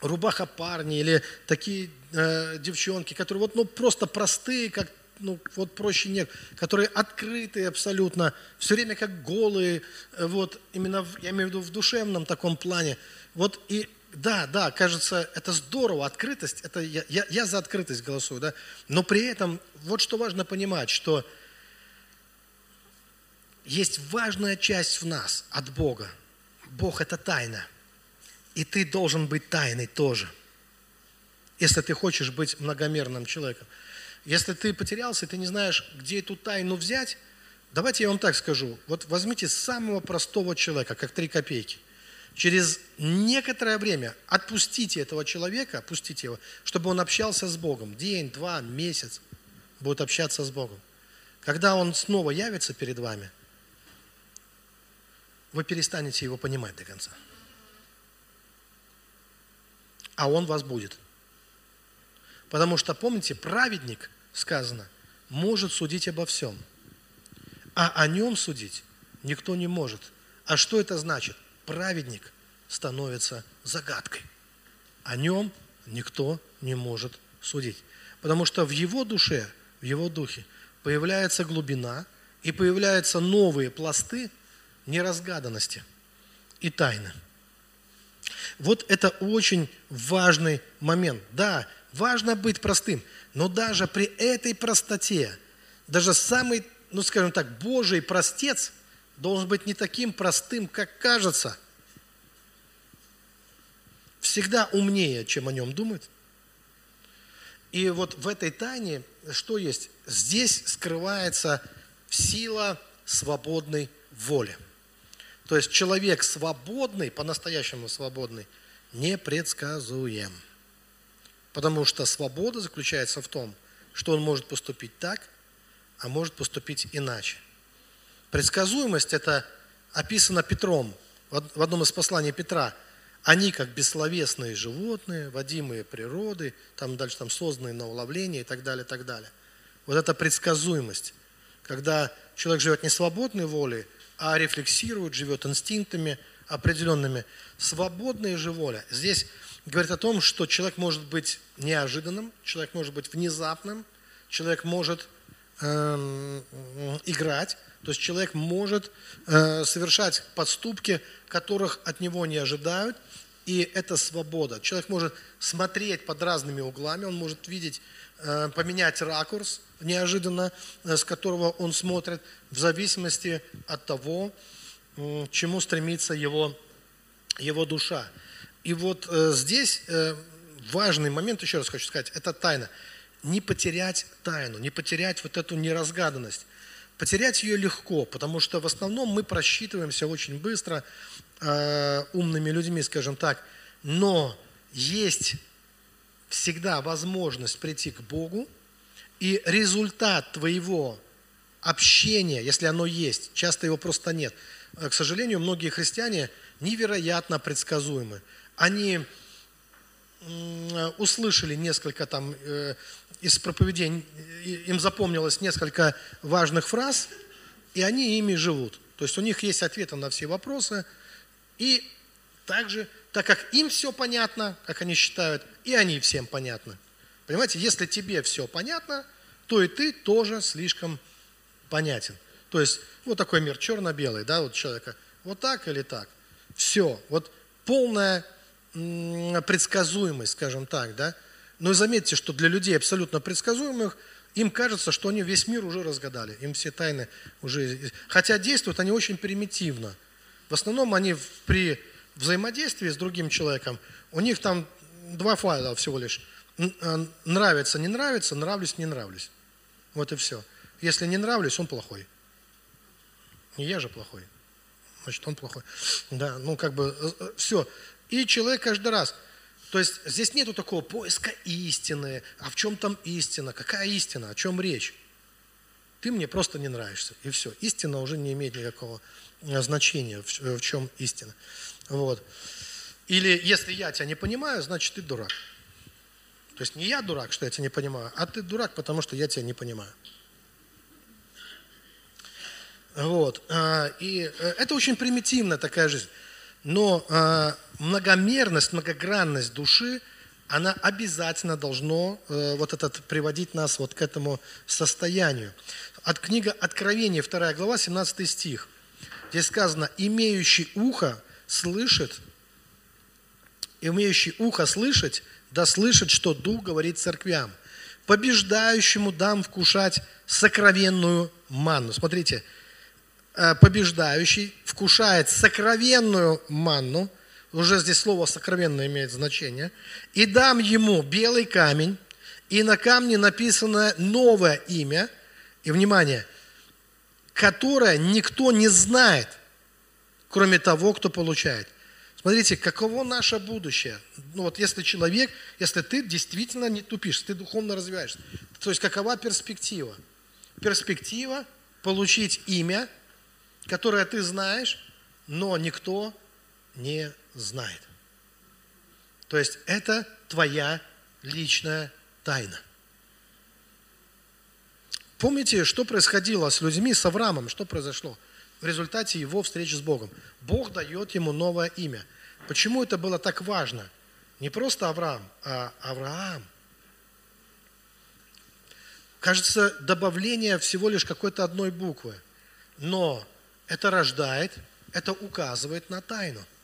рубаха парни или такие э, девчонки, которые вот ну просто простые, как ну вот проще нет, которые открытые абсолютно, все время как голые, э, вот именно я имею в виду в душевном таком плане. Вот и да, да, кажется, это здорово, открытость, это я, я, я за открытость голосую, да, но при этом вот что важно понимать, что есть важная часть в нас от Бога. Бог – это тайна. И ты должен быть тайной тоже, если ты хочешь быть многомерным человеком. Если ты потерялся, и ты не знаешь, где эту тайну взять, давайте я вам так скажу. Вот возьмите самого простого человека, как три копейки. Через некоторое время отпустите этого человека, отпустите его, чтобы он общался с Богом. День, два, месяц будет общаться с Богом. Когда он снова явится перед вами, вы перестанете его понимать до конца. А он вас будет. Потому что, помните, праведник, сказано, может судить обо всем. А о нем судить никто не может. А что это значит? Праведник становится загадкой. О нем никто не может судить. Потому что в его душе, в его духе появляется глубина и появляются новые пласты – неразгаданности и тайны. Вот это очень важный момент. Да, важно быть простым, но даже при этой простоте, даже самый, ну скажем так, Божий простец должен быть не таким простым, как кажется. Всегда умнее, чем о нем думает. И вот в этой тайне что есть? Здесь скрывается сила свободной воли. То есть человек свободный, по-настоящему свободный, непредсказуем. Потому что свобода заключается в том, что он может поступить так, а может поступить иначе. Предсказуемость – это описано Петром в одном из посланий Петра. Они как бессловесные животные, водимые природы, там дальше там созданные на уловление и так далее, и так далее. Вот это предсказуемость, когда человек живет не свободной волей, а рефлексирует, живет инстинктами определенными. Свободная же воля. Здесь говорит о том, что человек может быть неожиданным, человек может быть внезапным, человек может играть, то есть человек может э, совершать подступки, которых от него не ожидают, и это свобода. Человек может смотреть под разными углами, он может видеть, э, поменять ракурс, неожиданно, э, с которого он смотрит, в зависимости от того, чему стремится его, его душа. И вот здесь важный момент, еще раз хочу сказать, это тайна. Не потерять тайну, не потерять вот эту неразгаданность. Потерять ее легко, потому что в основном мы просчитываемся очень быстро умными людьми, скажем так. Но есть всегда возможность прийти к Богу, и результат твоего общения, если оно есть, часто его просто нет. К сожалению, многие христиане невероятно предсказуемы. Они услышали несколько там э, из проповедей, им запомнилось несколько важных фраз, и они ими живут. То есть у них есть ответы на все вопросы, и также, так как им все понятно, как они считают, и они всем понятны. Понимаете, если тебе все понятно, то и ты тоже слишком понятен. То есть вот такой мир черно-белый, да, вот человека, вот так или так. Все, вот полная предсказуемость, скажем так, да. Но заметьте, что для людей абсолютно предсказуемых Им кажется, что они весь мир уже разгадали, им все тайны уже... Хотя действуют они очень примитивно. В основном они при взаимодействии с другим человеком, у них там два файла всего лишь. Э, нравится, не нравится, нравлюсь, не нравлюсь. Вот и все. Если не нравлюсь, он плохой. Не я же плохой. Значит, он плохой. Да, ну как бы э, э, все. И человек каждый раз – то есть здесь нету такого поиска истины. А в чем там истина? Какая истина? О чем речь? Ты мне просто не нравишься. И все. Истина уже не имеет никакого э, значения, в, чем истина. Вот. Или если я тебя не понимаю, значит ты дурак. То есть не я дурак, что я тебя не понимаю, а ты дурак, потому что я тебя не понимаю. Вот. А, и э, это очень примитивная такая жизнь. Но а, многомерность, многогранность души, она обязательно должно э, вот этот приводить нас вот к этому состоянию. От книга Откровения, 2 глава, 17 стих. Здесь сказано, имеющий ухо слышит, имеющий ухо слышать, да слышит, что Дух говорит церквям. Побеждающему дам вкушать сокровенную манну. Смотрите, э, побеждающий вкушает сокровенную манну – уже здесь слово сокровенно имеет значение, и дам ему белый камень, и на камне написано новое имя, и, внимание, которое никто не знает, кроме того, кто получает. Смотрите, каково наше будущее. Ну вот если человек, если ты действительно не тупишь, ты духовно развиваешься, то есть какова перспектива? Перспектива получить имя, которое ты знаешь, но никто не знает. То есть это твоя личная тайна. Помните, что происходило с людьми, с Авраамом, что произошло в результате его встречи с Богом? Бог дает ему новое имя. Почему это было так важно? Не просто Авраам, а Авраам. Кажется, добавление всего лишь какой-то одной буквы. Но это рождает, это указывает на тайну –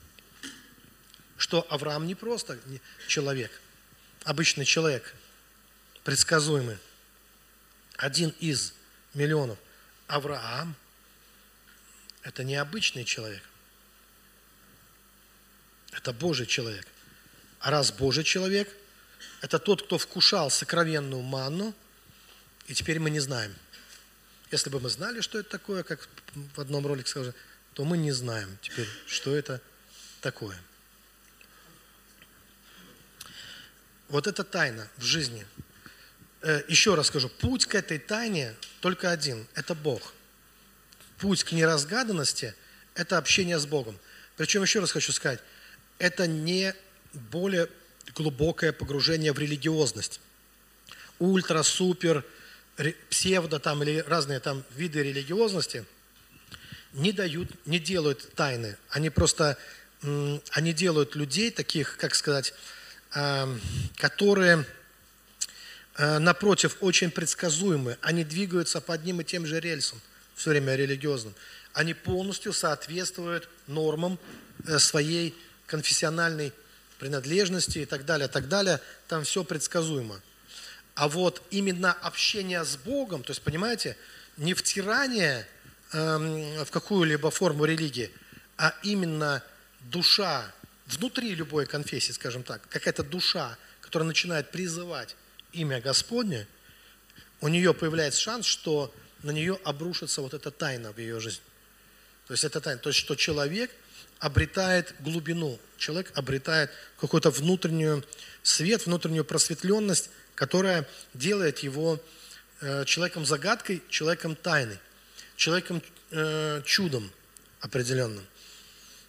что Авраам не просто человек, обычный человек, предсказуемый, один из миллионов. Авраам – это не обычный человек, это Божий человек. А раз Божий человек, это тот, кто вкушал сокровенную манну, и теперь мы не знаем. Если бы мы знали, что это такое, как в одном ролике сказали, то мы не знаем теперь, что это такое. Вот это тайна в жизни. Э, еще раз скажу, путь к этой тайне только один – это Бог. Путь к неразгаданности – это общение с Богом. Причем, еще раз хочу сказать, это не более глубокое погружение в религиозность. Ультра, супер, псевдо там или разные там виды религиозности не дают, не делают тайны. Они просто, они делают людей таких, как сказать, Эм, которые, э, напротив, очень предсказуемы. Они двигаются по одним и тем же рельсам, все время религиозным. Они полностью соответствуют нормам э, своей конфессиональной принадлежности и так далее, так далее. Там все предсказуемо. А вот именно общение с Богом, то есть, понимаете, не втирание эм, в какую-либо форму религии, а именно душа внутри любой конфессии, скажем так, какая-то душа, которая начинает призывать имя Господне, у нее появляется шанс, что на нее обрушится вот эта тайна в ее жизни. То есть это тайна, то есть что человек обретает глубину, человек обретает какой-то внутреннюю свет, внутреннюю просветленность, которая делает его э, человеком загадкой, человеком тайной, человеком э, чудом определенным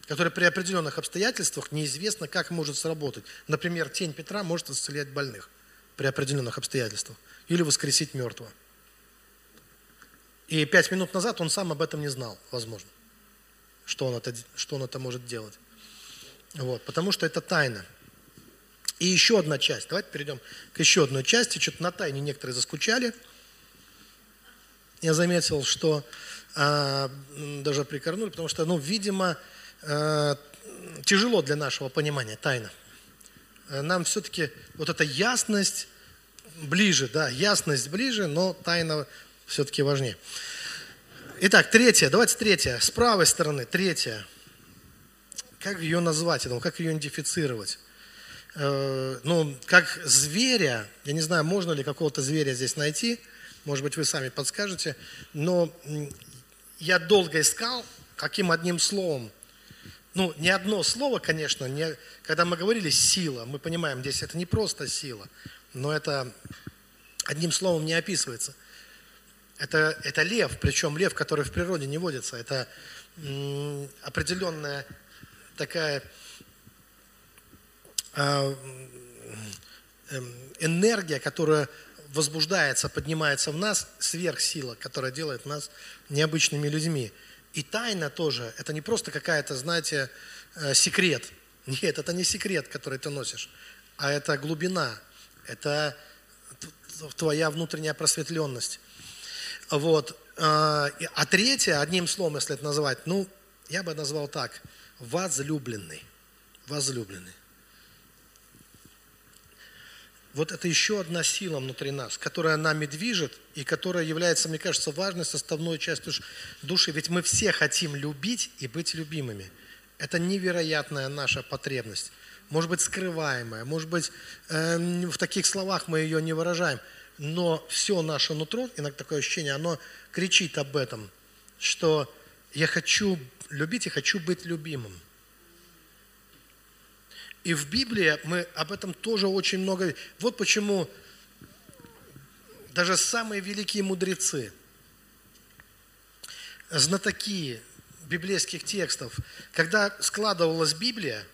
который при определенных обстоятельствах неизвестно, как может сработать. Например, тень Петра может исцелять больных при определенных обстоятельствах или воскресить мертвого. И пять минут назад он сам об этом не знал, возможно, что он это, что он это может делать. Вот, потому что это тайна. И еще одна часть. Давайте перейдем к еще одной части. Что-то на тайне некоторые заскучали. Я заметил, что а, даже прикорнули, потому что, ну, видимо, Э, тяжело для нашего понимания тайна. Э, нам все-таки вот эта ясность ближе, да, ясность ближе, но тайна все-таки важнее. Итак, третье, давайте третье, с правой стороны, третье. Как ее назвать, как ее идентифицировать? Э, ну, как зверя, я не знаю, можно ли какого-то зверя здесь найти, может быть, вы сами подскажете, но я долго искал, каким одним словом, ну, не одно слово, конечно, не, когда мы говорили «сила», мы понимаем, здесь это не просто сила, но это одним словом не описывается. Это, это лев, причем лев, который в природе не водится. Это м, определенная такая энергия, которая возбуждается, поднимается в нас, сверхсила, которая делает нас необычными людьми. И тайна тоже, это не просто какая-то, знаете, э, секрет. Нет, это не секрет, который ты носишь, а это глубина, это твоя внутренняя просветленность. Вот. А, а третье, одним словом, если это назвать, ну, я бы назвал так, возлюбленный. Возлюбленный. Вот это еще одна сила внутри нас, которая нами движет и которая является, мне кажется, важной составной частью души. Ведь мы все хотим любить и быть любимыми. Это невероятная наша потребность. Может быть, скрываемая, может быть, э, в таких словах мы ее не выражаем. Но все наше нутро, иногда такое ощущение, оно кричит об этом, что я хочу любить и хочу быть любимым. И в Библии мы об этом тоже очень много... Вот почему даже самые великие мудрецы, знатоки библейских текстов, когда складывалась Библия,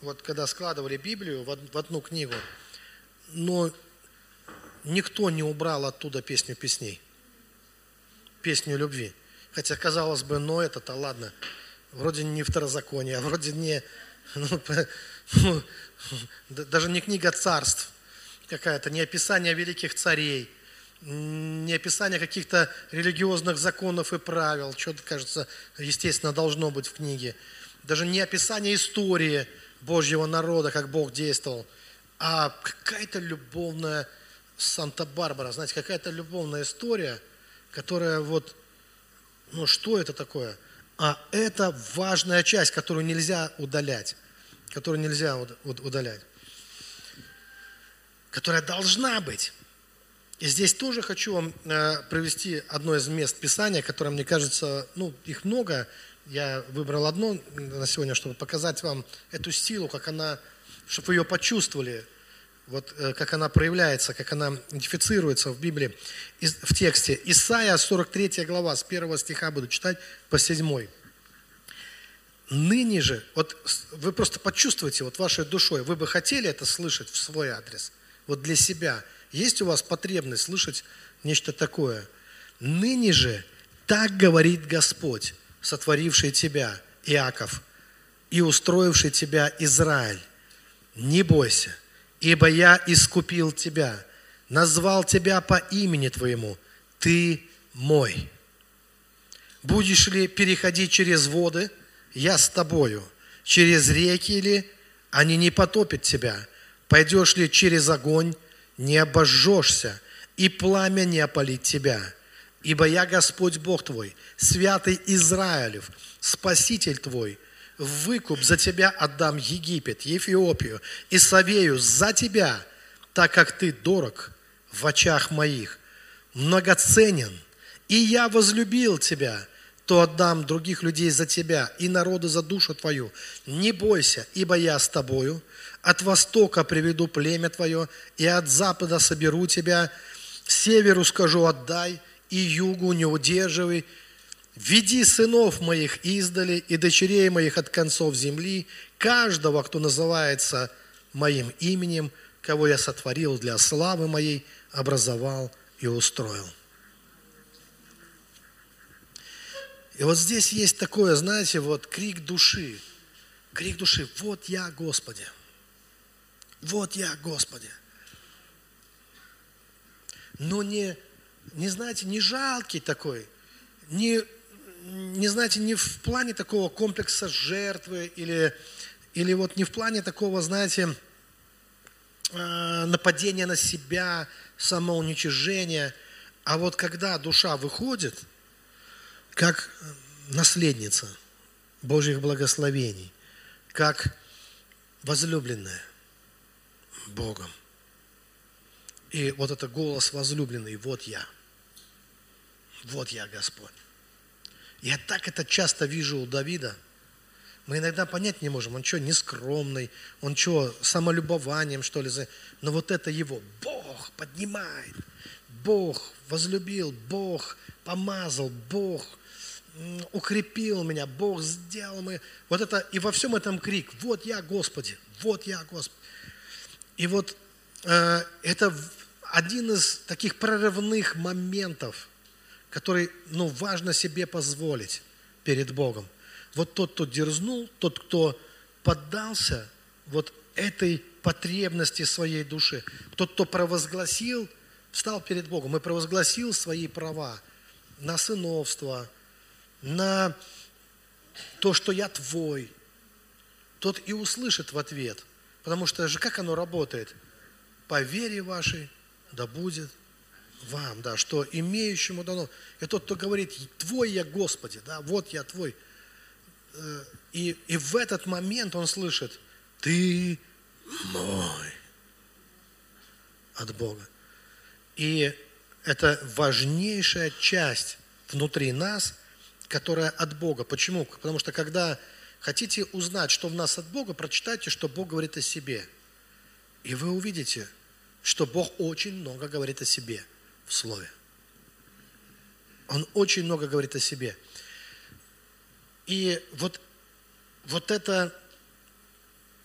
вот когда складывали Библию в одну книгу, но никто не убрал оттуда песню песней, песню любви. Хотя, казалось бы, ну это-то ладно, вроде не второзаконие, а вроде не, ну, даже не книга царств какая-то, не описание великих царей, не описание каких-то религиозных законов и правил, что-то, кажется, естественно, должно быть в книге. Даже не описание истории Божьего народа, как Бог действовал, а какая-то любовная Санта-Барбара, знаете, какая-то любовная история, которая вот, ну что это такое? А это важная часть, которую нельзя удалять которую нельзя удалять, которая должна быть. И здесь тоже хочу вам э, привести одно из мест Писания, которое, мне кажется, ну, их много. Я выбрал одно на сегодня, чтобы показать вам эту силу, как она, чтобы вы ее почувствовали, вот э, как она проявляется, как она идентифицируется в Библии, в тексте. Исайя, 43 глава, с 1 стиха буду читать по 7. Ныне же, вот вы просто почувствуйте вот вашей душой, вы бы хотели это слышать в свой адрес, вот для себя. Есть у вас потребность слышать нечто такое? Ныне же так говорит Господь, сотворивший тебя, Иаков, и устроивший тебя, Израиль. Не бойся, ибо я искупил тебя, назвал тебя по имени твоему, ты мой. Будешь ли переходить через воды – я с тобою. Через реки ли, они не потопят тебя. Пойдешь ли через огонь, не обожжешься, и пламя не опалит тебя. Ибо я Господь Бог твой, святый Израилев, Спаситель твой, выкуп за тебя отдам Египет, Ефиопию и Савею за тебя, так как ты дорог в очах моих, многоценен, и я возлюбил тебя, то отдам других людей за тебя и народы за душу твою. Не бойся, ибо я с тобою. От востока приведу племя твое, и от запада соберу тебя. Северу скажу отдай, и югу не удерживай. Веди сынов моих издали и дочерей моих от концов земли, каждого, кто называется моим именем, кого я сотворил для славы моей, образовал и устроил. И вот здесь есть такое, знаете, вот крик души. Крик души. Вот я, Господи. Вот я, Господи. Но не, не знаете, не жалкий такой, не, не знаете, не в плане такого комплекса жертвы или, или вот не в плане такого, знаете, э, нападение на себя, самоуничижение. А вот когда душа выходит, как наследница Божьих благословений, как возлюбленная Богом. И вот это голос возлюбленный, вот я, вот я, Господь. Я так это часто вижу у Давида. Мы иногда понять не можем, он что, нескромный, он что, самолюбованием, что ли. Но вот это его, Бог поднимает, Бог возлюбил, Бог помазал, Бог укрепил меня, Бог сделал мы. Вот это, и во всем этом крик, вот я, Господи, вот я, Господи. И вот э, это один из таких прорывных моментов, который, ну, важно себе позволить перед Богом. Вот тот, кто дерзнул, тот, кто поддался вот этой потребности своей души, тот, кто провозгласил, встал перед Богом и провозгласил свои права на сыновство, на то, что я твой, тот и услышит в ответ. Потому что же как оно работает? По вере вашей да будет вам, да, что имеющему дано. И тот, кто говорит, твой я Господи, да, вот я твой. Э, и, и в этот момент он слышит, ты мой от Бога. И это важнейшая часть внутри нас, которая от Бога. Почему? Потому что когда хотите узнать, что в нас от Бога, прочитайте, что Бог говорит о себе. И вы увидите, что Бог очень много говорит о себе в Слове. Он очень много говорит о себе. И вот, вот это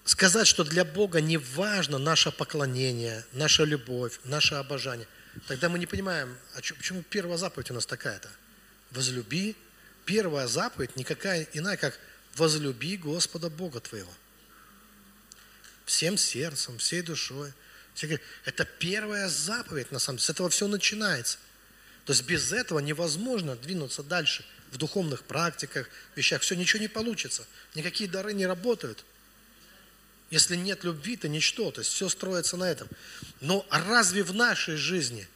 сказать, что для Бога не важно наше поклонение, наша любовь, наше обожание, тогда мы не понимаем, а почему первая заповедь у нас такая-то? Возлюби первая заповедь никакая иная, как возлюби Господа Бога твоего. Всем сердцем, всей душой. Это первая заповедь, на самом деле. С этого все начинается. То есть без этого невозможно двинуться дальше в духовных практиках, вещах. Все, ничего не получится. Никакие дары не работают. Если нет любви, то ничто. То есть все строится на этом. Но разве в нашей жизни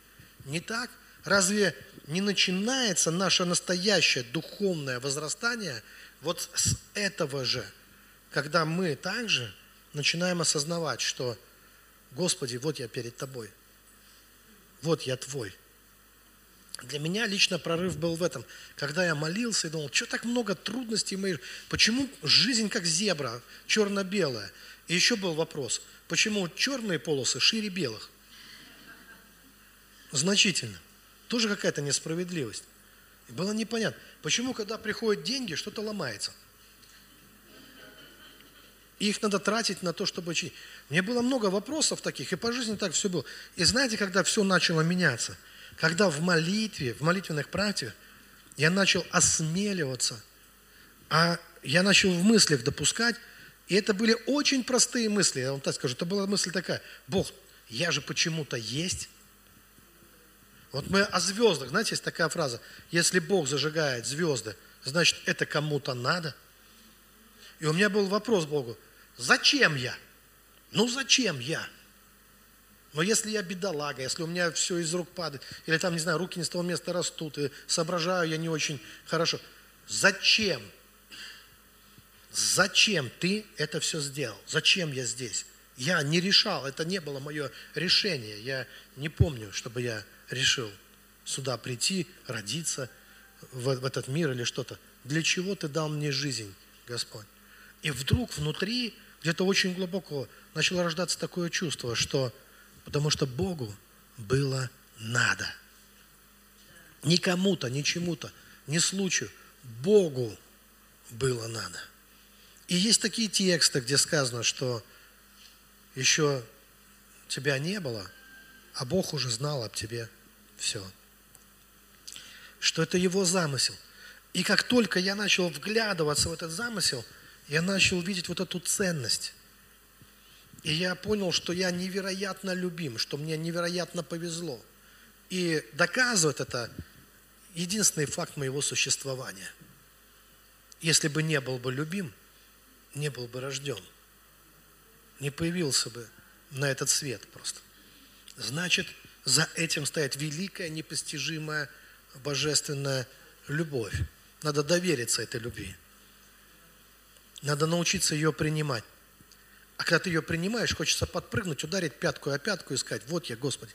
не так? Разве не начинается наше настоящее духовное возрастание вот с этого же, когда мы также начинаем осознавать, что, Господи, вот я перед Тобой, вот я Твой. Для меня лично прорыв был в этом, когда я молился и думал, что так много трудностей моих, почему жизнь как зебра, черно-белая. И еще был вопрос, почему черные полосы шире белых? Значительно. Тоже какая-то несправедливость. И было непонятно, почему, когда приходят деньги, что-то ломается. И их надо тратить на то, чтобы чинить. Мне было много вопросов таких, и по жизни так все было. И знаете, когда все начало меняться? Когда в молитве, в молитвенных практиках я начал осмеливаться, а я начал в мыслях допускать, и это были очень простые мысли, я вам так скажу, это была мысль такая, Бог, я же почему-то есть, вот мы о звездах, знаете, есть такая фраза, если Бог зажигает звезды, значит, это кому-то надо. И у меня был вопрос Богу, зачем я? Ну, зачем я? Но если я бедолага, если у меня все из рук падает, или там, не знаю, руки не с того места растут, и соображаю я не очень хорошо, зачем? Зачем ты это все сделал? Зачем я здесь? Я не решал, это не было мое решение. Я не помню, чтобы я решил сюда прийти, родиться в, в этот мир или что-то. Для чего ты дал мне жизнь, Господь? И вдруг внутри, где-то очень глубоко, начало рождаться такое чувство, что потому что Богу было надо. Не кому-то, не чему-то, не случаю. Богу было надо. И есть такие тексты, где сказано, что еще тебя не было, а Бог уже знал об тебе все. Что это его замысел. И как только я начал вглядываться в этот замысел, я начал видеть вот эту ценность. И я понял, что я невероятно любим, что мне невероятно повезло. И доказывает это единственный факт моего существования. Если бы не был бы любим, не был бы рожден, не появился бы на этот свет просто. Значит, за этим стоит великая, непостижимая, божественная любовь. Надо довериться этой любви. Надо научиться ее принимать. А когда ты ее принимаешь, хочется подпрыгнуть, ударить пятку о пятку и сказать, вот я, Господи.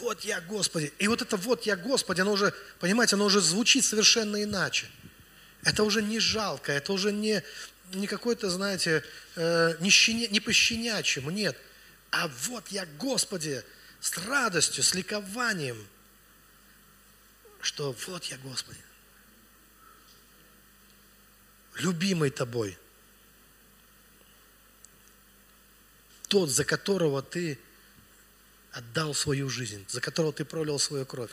Вот я, Господи. И вот это вот я, Господи, оно уже, понимаете, оно уже звучит совершенно иначе. Это уже не жалко, это уже не, не какой-то, знаете, э, не, щеня, не по-щенячьему, нет. А вот я, Господи, с радостью, с ликованием, что вот я, Господи, любимый Тобой, тот, за которого Ты отдал свою жизнь, за которого Ты пролил свою кровь,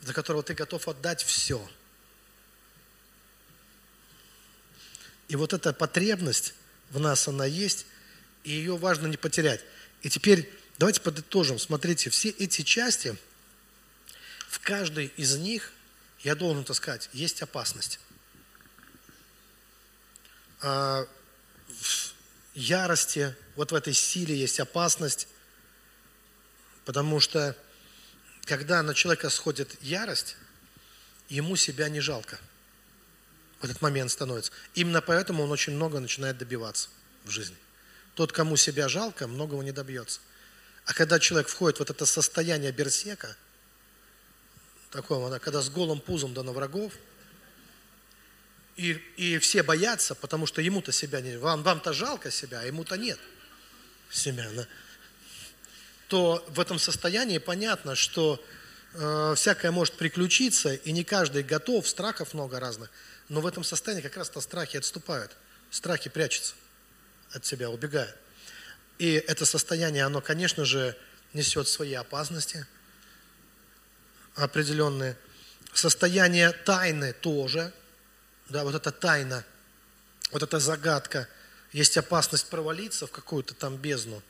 за которого Ты готов отдать все. И вот эта потребность в нас, она есть, и ее важно не потерять. И теперь давайте подытожим. Смотрите, все эти части, в каждой из них, я должен так сказать, есть опасность. А, в ярости, вот в этой силе есть опасность, потому что когда на человека сходит ярость, ему себя не жалко. В этот момент становится. Именно поэтому он очень много начинает добиваться в жизни. Тот, кому себя жалко, многого не добьется. А когда человек входит в вот это состояние берсека, такого, когда с голым пузом да на врагов – и, и все боятся, потому что ему-то себя не... Вам, вам-то жалко себя, а ему-то нет себя. Да? То в этом состоянии понятно, что э, всякое может приключиться, и не каждый готов, страхов много разных. Но в этом состоянии как раз-то страхи отступают. Страхи прячутся от себя, убегают. И это состояние, оно, конечно же, несет свои опасности определенные. Состояние тайны тоже – да, вот эта тайна, вот эта загадка, есть опасность провалиться в какую-то там бездну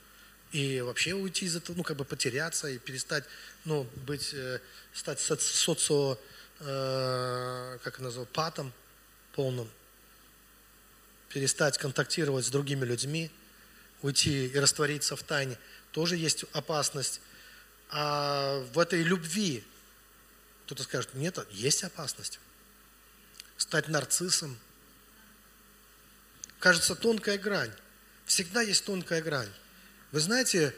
и вообще уйти из этого, ну, как бы потеряться и перестать, ну, быть, э, стать социо, э, как называют, патом полным, перестать контактировать с другими людьми, уйти и раствориться в тайне, тоже есть опасность. А в этой любви, кто-то скажет, нет, есть опасность стать нарциссом. Кажется, тонкая грань. Всегда есть тонкая грань. Вы знаете,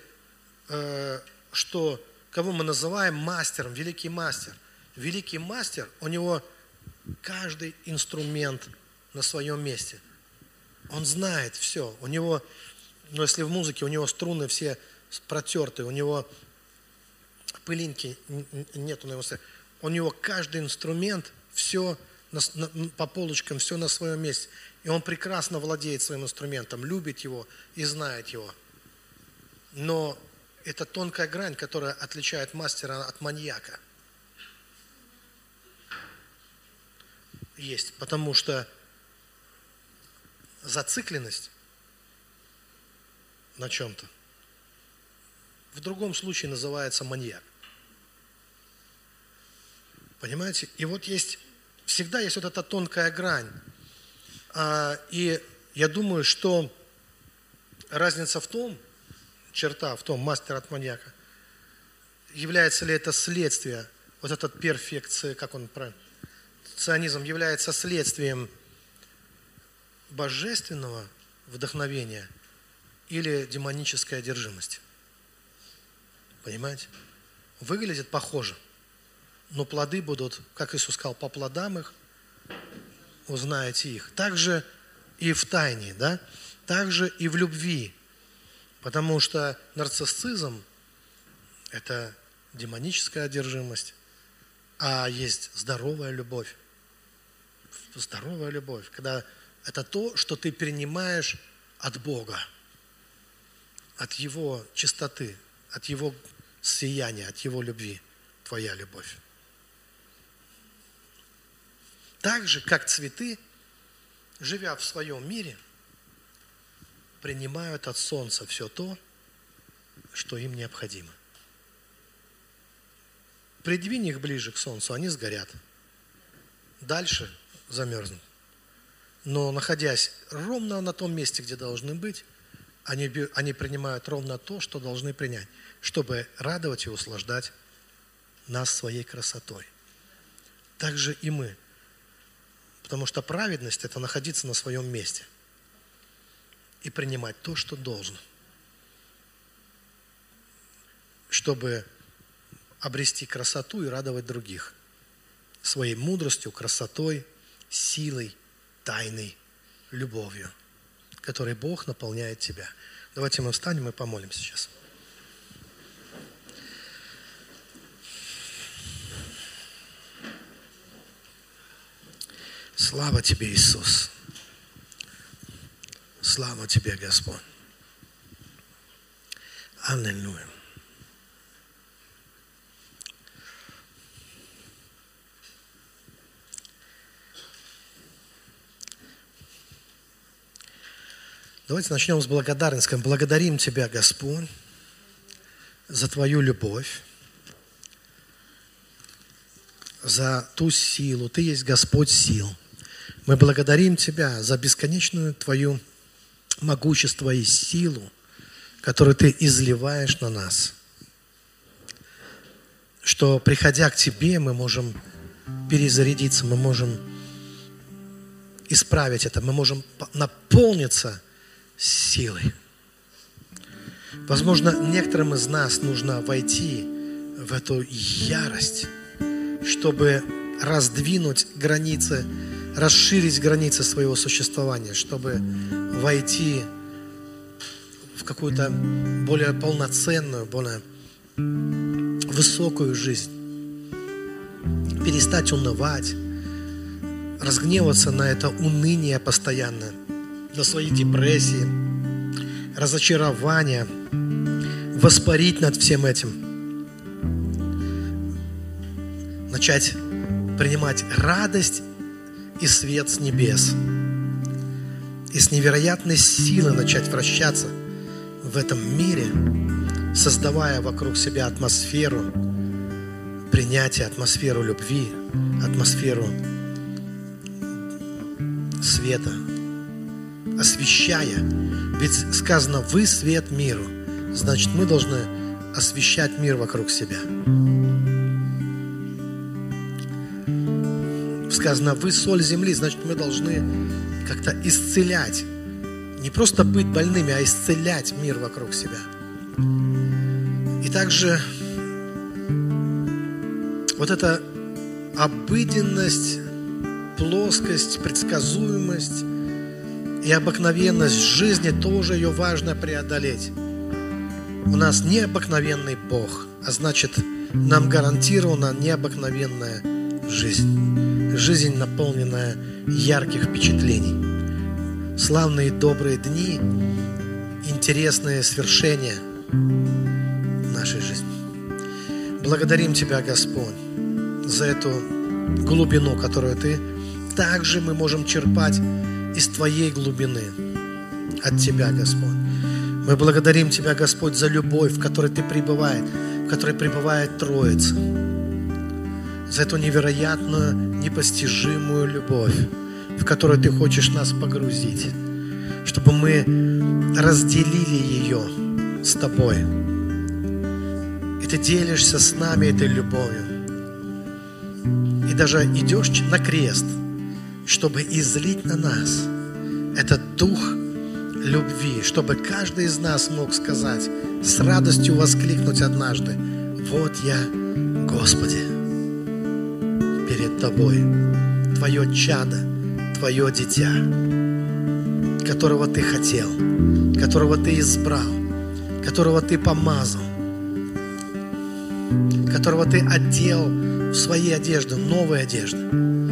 э, что кого мы называем мастером, великий мастер. Великий мастер, у него каждый инструмент на своем месте. Он знает все. У него, ну если в музыке, у него струны все протертые, у него пылинки нет у него. У него каждый инструмент, все на, на, по полочкам, все на своем месте. И он прекрасно владеет своим инструментом, любит его и знает его. Но это тонкая грань, которая отличает мастера от маньяка. Есть, потому что зацикленность на чем-то в другом случае называется маньяк. Понимаете? И вот есть всегда есть вот эта тонкая грань. А, и я думаю, что разница в том, черта в том, мастер от маньяка, является ли это следствие, вот этот перфекция, как он правильно, ционизм является следствием божественного вдохновения или демонической одержимости. Понимаете? Выглядит похоже но плоды будут, как Иисус сказал, по плодам их узнаете их. Также и в тайне, да? Также и в любви. Потому что нарциссизм – это демоническая одержимость, а есть здоровая любовь. Здоровая любовь, когда это то, что ты принимаешь от Бога, от Его чистоты, от Его сияния, от Его любви, твоя любовь. Так же, как цветы, живя в своем мире, принимают от солнца все то, что им необходимо. Придвинь их ближе к солнцу, они сгорят. Дальше замерзнут. Но находясь ровно на том месте, где должны быть, они, они принимают ровно то, что должны принять, чтобы радовать и услаждать нас своей красотой. Так же и мы. Потому что праведность – это находиться на своем месте и принимать то, что должно, чтобы обрести красоту и радовать других своей мудростью, красотой, силой, тайной, любовью, которой Бог наполняет тебя. Давайте мы встанем и помолимся сейчас. Слава Тебе, Иисус. Слава Тебе, Господь. Аллилуйя. Давайте начнем с благодарности. Благодарим Тебя, Господь, за Твою любовь, за ту силу. Ты есть Господь сил. Мы благодарим Тебя за бесконечную Твою могущество и силу, которую Ты изливаешь на нас. Что, приходя к Тебе, мы можем перезарядиться, мы можем исправить это, мы можем наполниться силой. Возможно, некоторым из нас нужно войти в эту ярость, чтобы раздвинуть границы, расширить границы своего существования, чтобы войти в какую-то более полноценную, более высокую жизнь, перестать унывать, разгневаться на это уныние постоянное – на свои депрессии, разочарования, воспарить над всем этим, начать принимать радость и свет с небес, и с невероятной силой начать вращаться в этом мире, создавая вокруг себя атмосферу принятия, атмосферу любви, атмосферу света, освещая. Ведь сказано, вы свет миру. Значит, мы должны освещать мир вокруг себя. Сказано, вы соль земли, значит, мы должны как-то исцелять. Не просто быть больными, а исцелять мир вокруг себя. И также вот эта обыденность, плоскость, предсказуемость – и обыкновенность жизни тоже ее важно преодолеть. У нас необыкновенный Бог, а значит, нам гарантирована необыкновенная жизнь. Жизнь, наполненная ярких впечатлений. Славные добрые дни, интересные свершения нашей жизни. Благодарим Тебя, Господь, за эту глубину, которую Ты также мы можем черпать из Твоей глубины, от Тебя, Господь. Мы благодарим Тебя, Господь, за любовь, в которой Ты пребываешь, в которой пребывает Троица, за эту невероятную, непостижимую любовь, в которую Ты хочешь нас погрузить, чтобы мы разделили ее с Тобой. И Ты делишься с нами этой любовью. И даже идешь на крест – чтобы излить на нас этот дух любви, чтобы каждый из нас мог сказать, с радостью воскликнуть однажды, вот я, Господи, перед Тобой, Твое чадо, Твое дитя, которого Ты хотел, которого Ты избрал, которого Ты помазал, которого Ты одел в свои одежды, новые одежды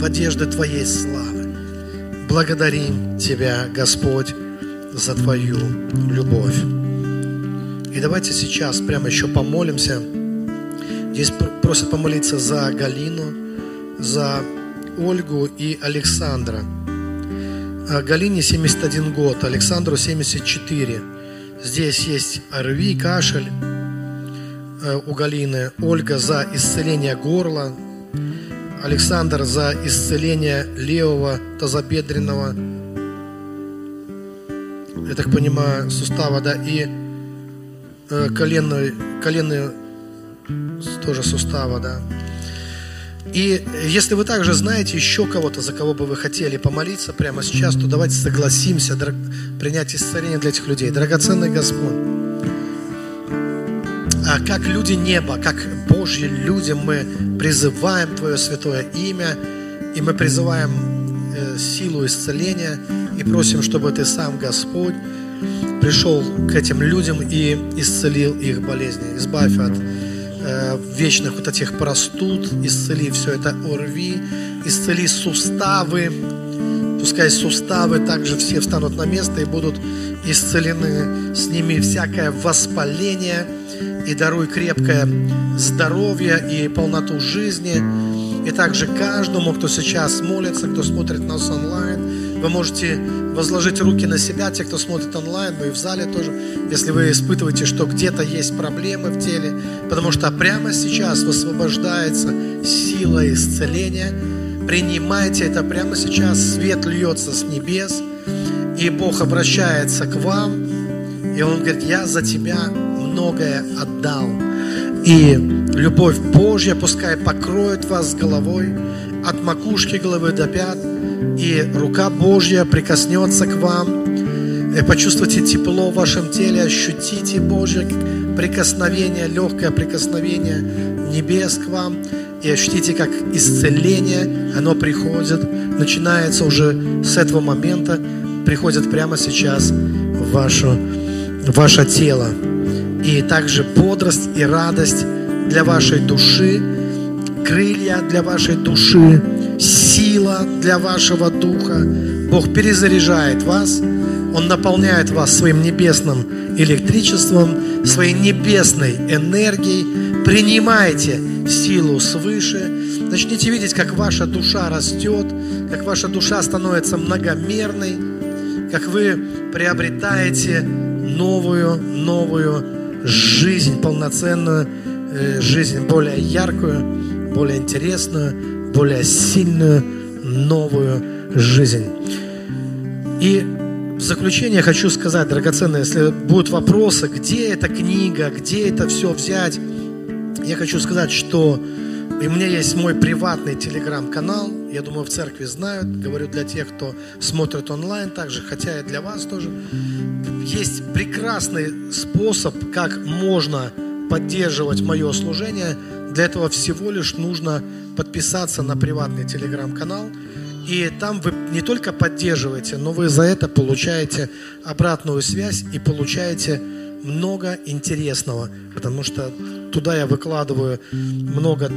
в одежды Твоей славы. Благодарим Тебя, Господь, за Твою любовь. И давайте сейчас прямо еще помолимся. Здесь просят помолиться за Галину, за Ольгу и Александра. А Галине 71 год, Александру 74. Здесь есть ОРВИ, кашель э, у Галины. Ольга за исцеление горла, Александр за исцеление левого тазобедренного я так понимаю, сустава, да, и э, коленную, коленную тоже сустава, да. И если вы также знаете еще кого-то, за кого бы вы хотели помолиться прямо сейчас, то давайте согласимся принять исцеление для этих людей. Драгоценный Господь, как люди неба, как Божьи люди, мы призываем Твое святое имя, и мы призываем э, силу исцеления, и просим, чтобы Ты сам, Господь, пришел к этим людям и исцелил их болезни. Избавь от э, вечных вот этих простуд, исцели все это ОРВИ, исцели суставы, пускай суставы также все встанут на место и будут исцелены, с ними всякое воспаление, и даруй крепкое здоровье и полноту жизни. И также каждому, кто сейчас молится, кто смотрит нас онлайн, вы можете возложить руки на себя, те, кто смотрит онлайн, но и в зале тоже, если вы испытываете, что где-то есть проблемы в теле, потому что прямо сейчас высвобождается сила исцеления. Принимайте это прямо сейчас, свет льется с небес, и Бог обращается к вам, и Он говорит, я за тебя многое отдал. И любовь Божья пускай покроет вас головой, от макушки головы до пят, и рука Божья прикоснется к вам. И почувствуйте тепло в вашем теле, ощутите Божье прикосновение, легкое прикосновение небес к вам. И ощутите, как исцеление, оно приходит, начинается уже с этого момента, приходит прямо сейчас в, вашу, в ваше тело и также бодрость и радость для вашей души, крылья для вашей души, сила для вашего духа. Бог перезаряжает вас, Он наполняет вас своим небесным электричеством, своей небесной энергией. Принимайте силу свыше. Начните видеть, как ваша душа растет, как ваша душа становится многомерной, как вы приобретаете новую, новую жизнь полноценную, э, жизнь более яркую, более интересную, более сильную, новую жизнь. И в заключение хочу сказать, драгоценные, если будут вопросы, где эта книга, где это все взять, я хочу сказать, что и у меня есть мой приватный телеграм-канал, я думаю, в церкви знают, говорю для тех, кто смотрит онлайн также, хотя и для вас тоже. Есть прекрасный способ, как можно поддерживать мое служение. Для этого всего лишь нужно подписаться на приватный телеграм-канал. И там вы не только поддерживаете, но вы за это получаете обратную связь и получаете много интересного, потому что туда я выкладываю много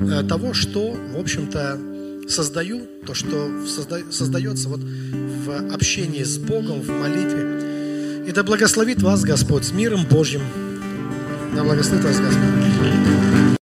Э, того, что, в общем-то, создаю, то, что созда, создается вот в общении с Богом, в молитве. И да благословит вас Господь с миром Божьим. Да благословит вас Господь.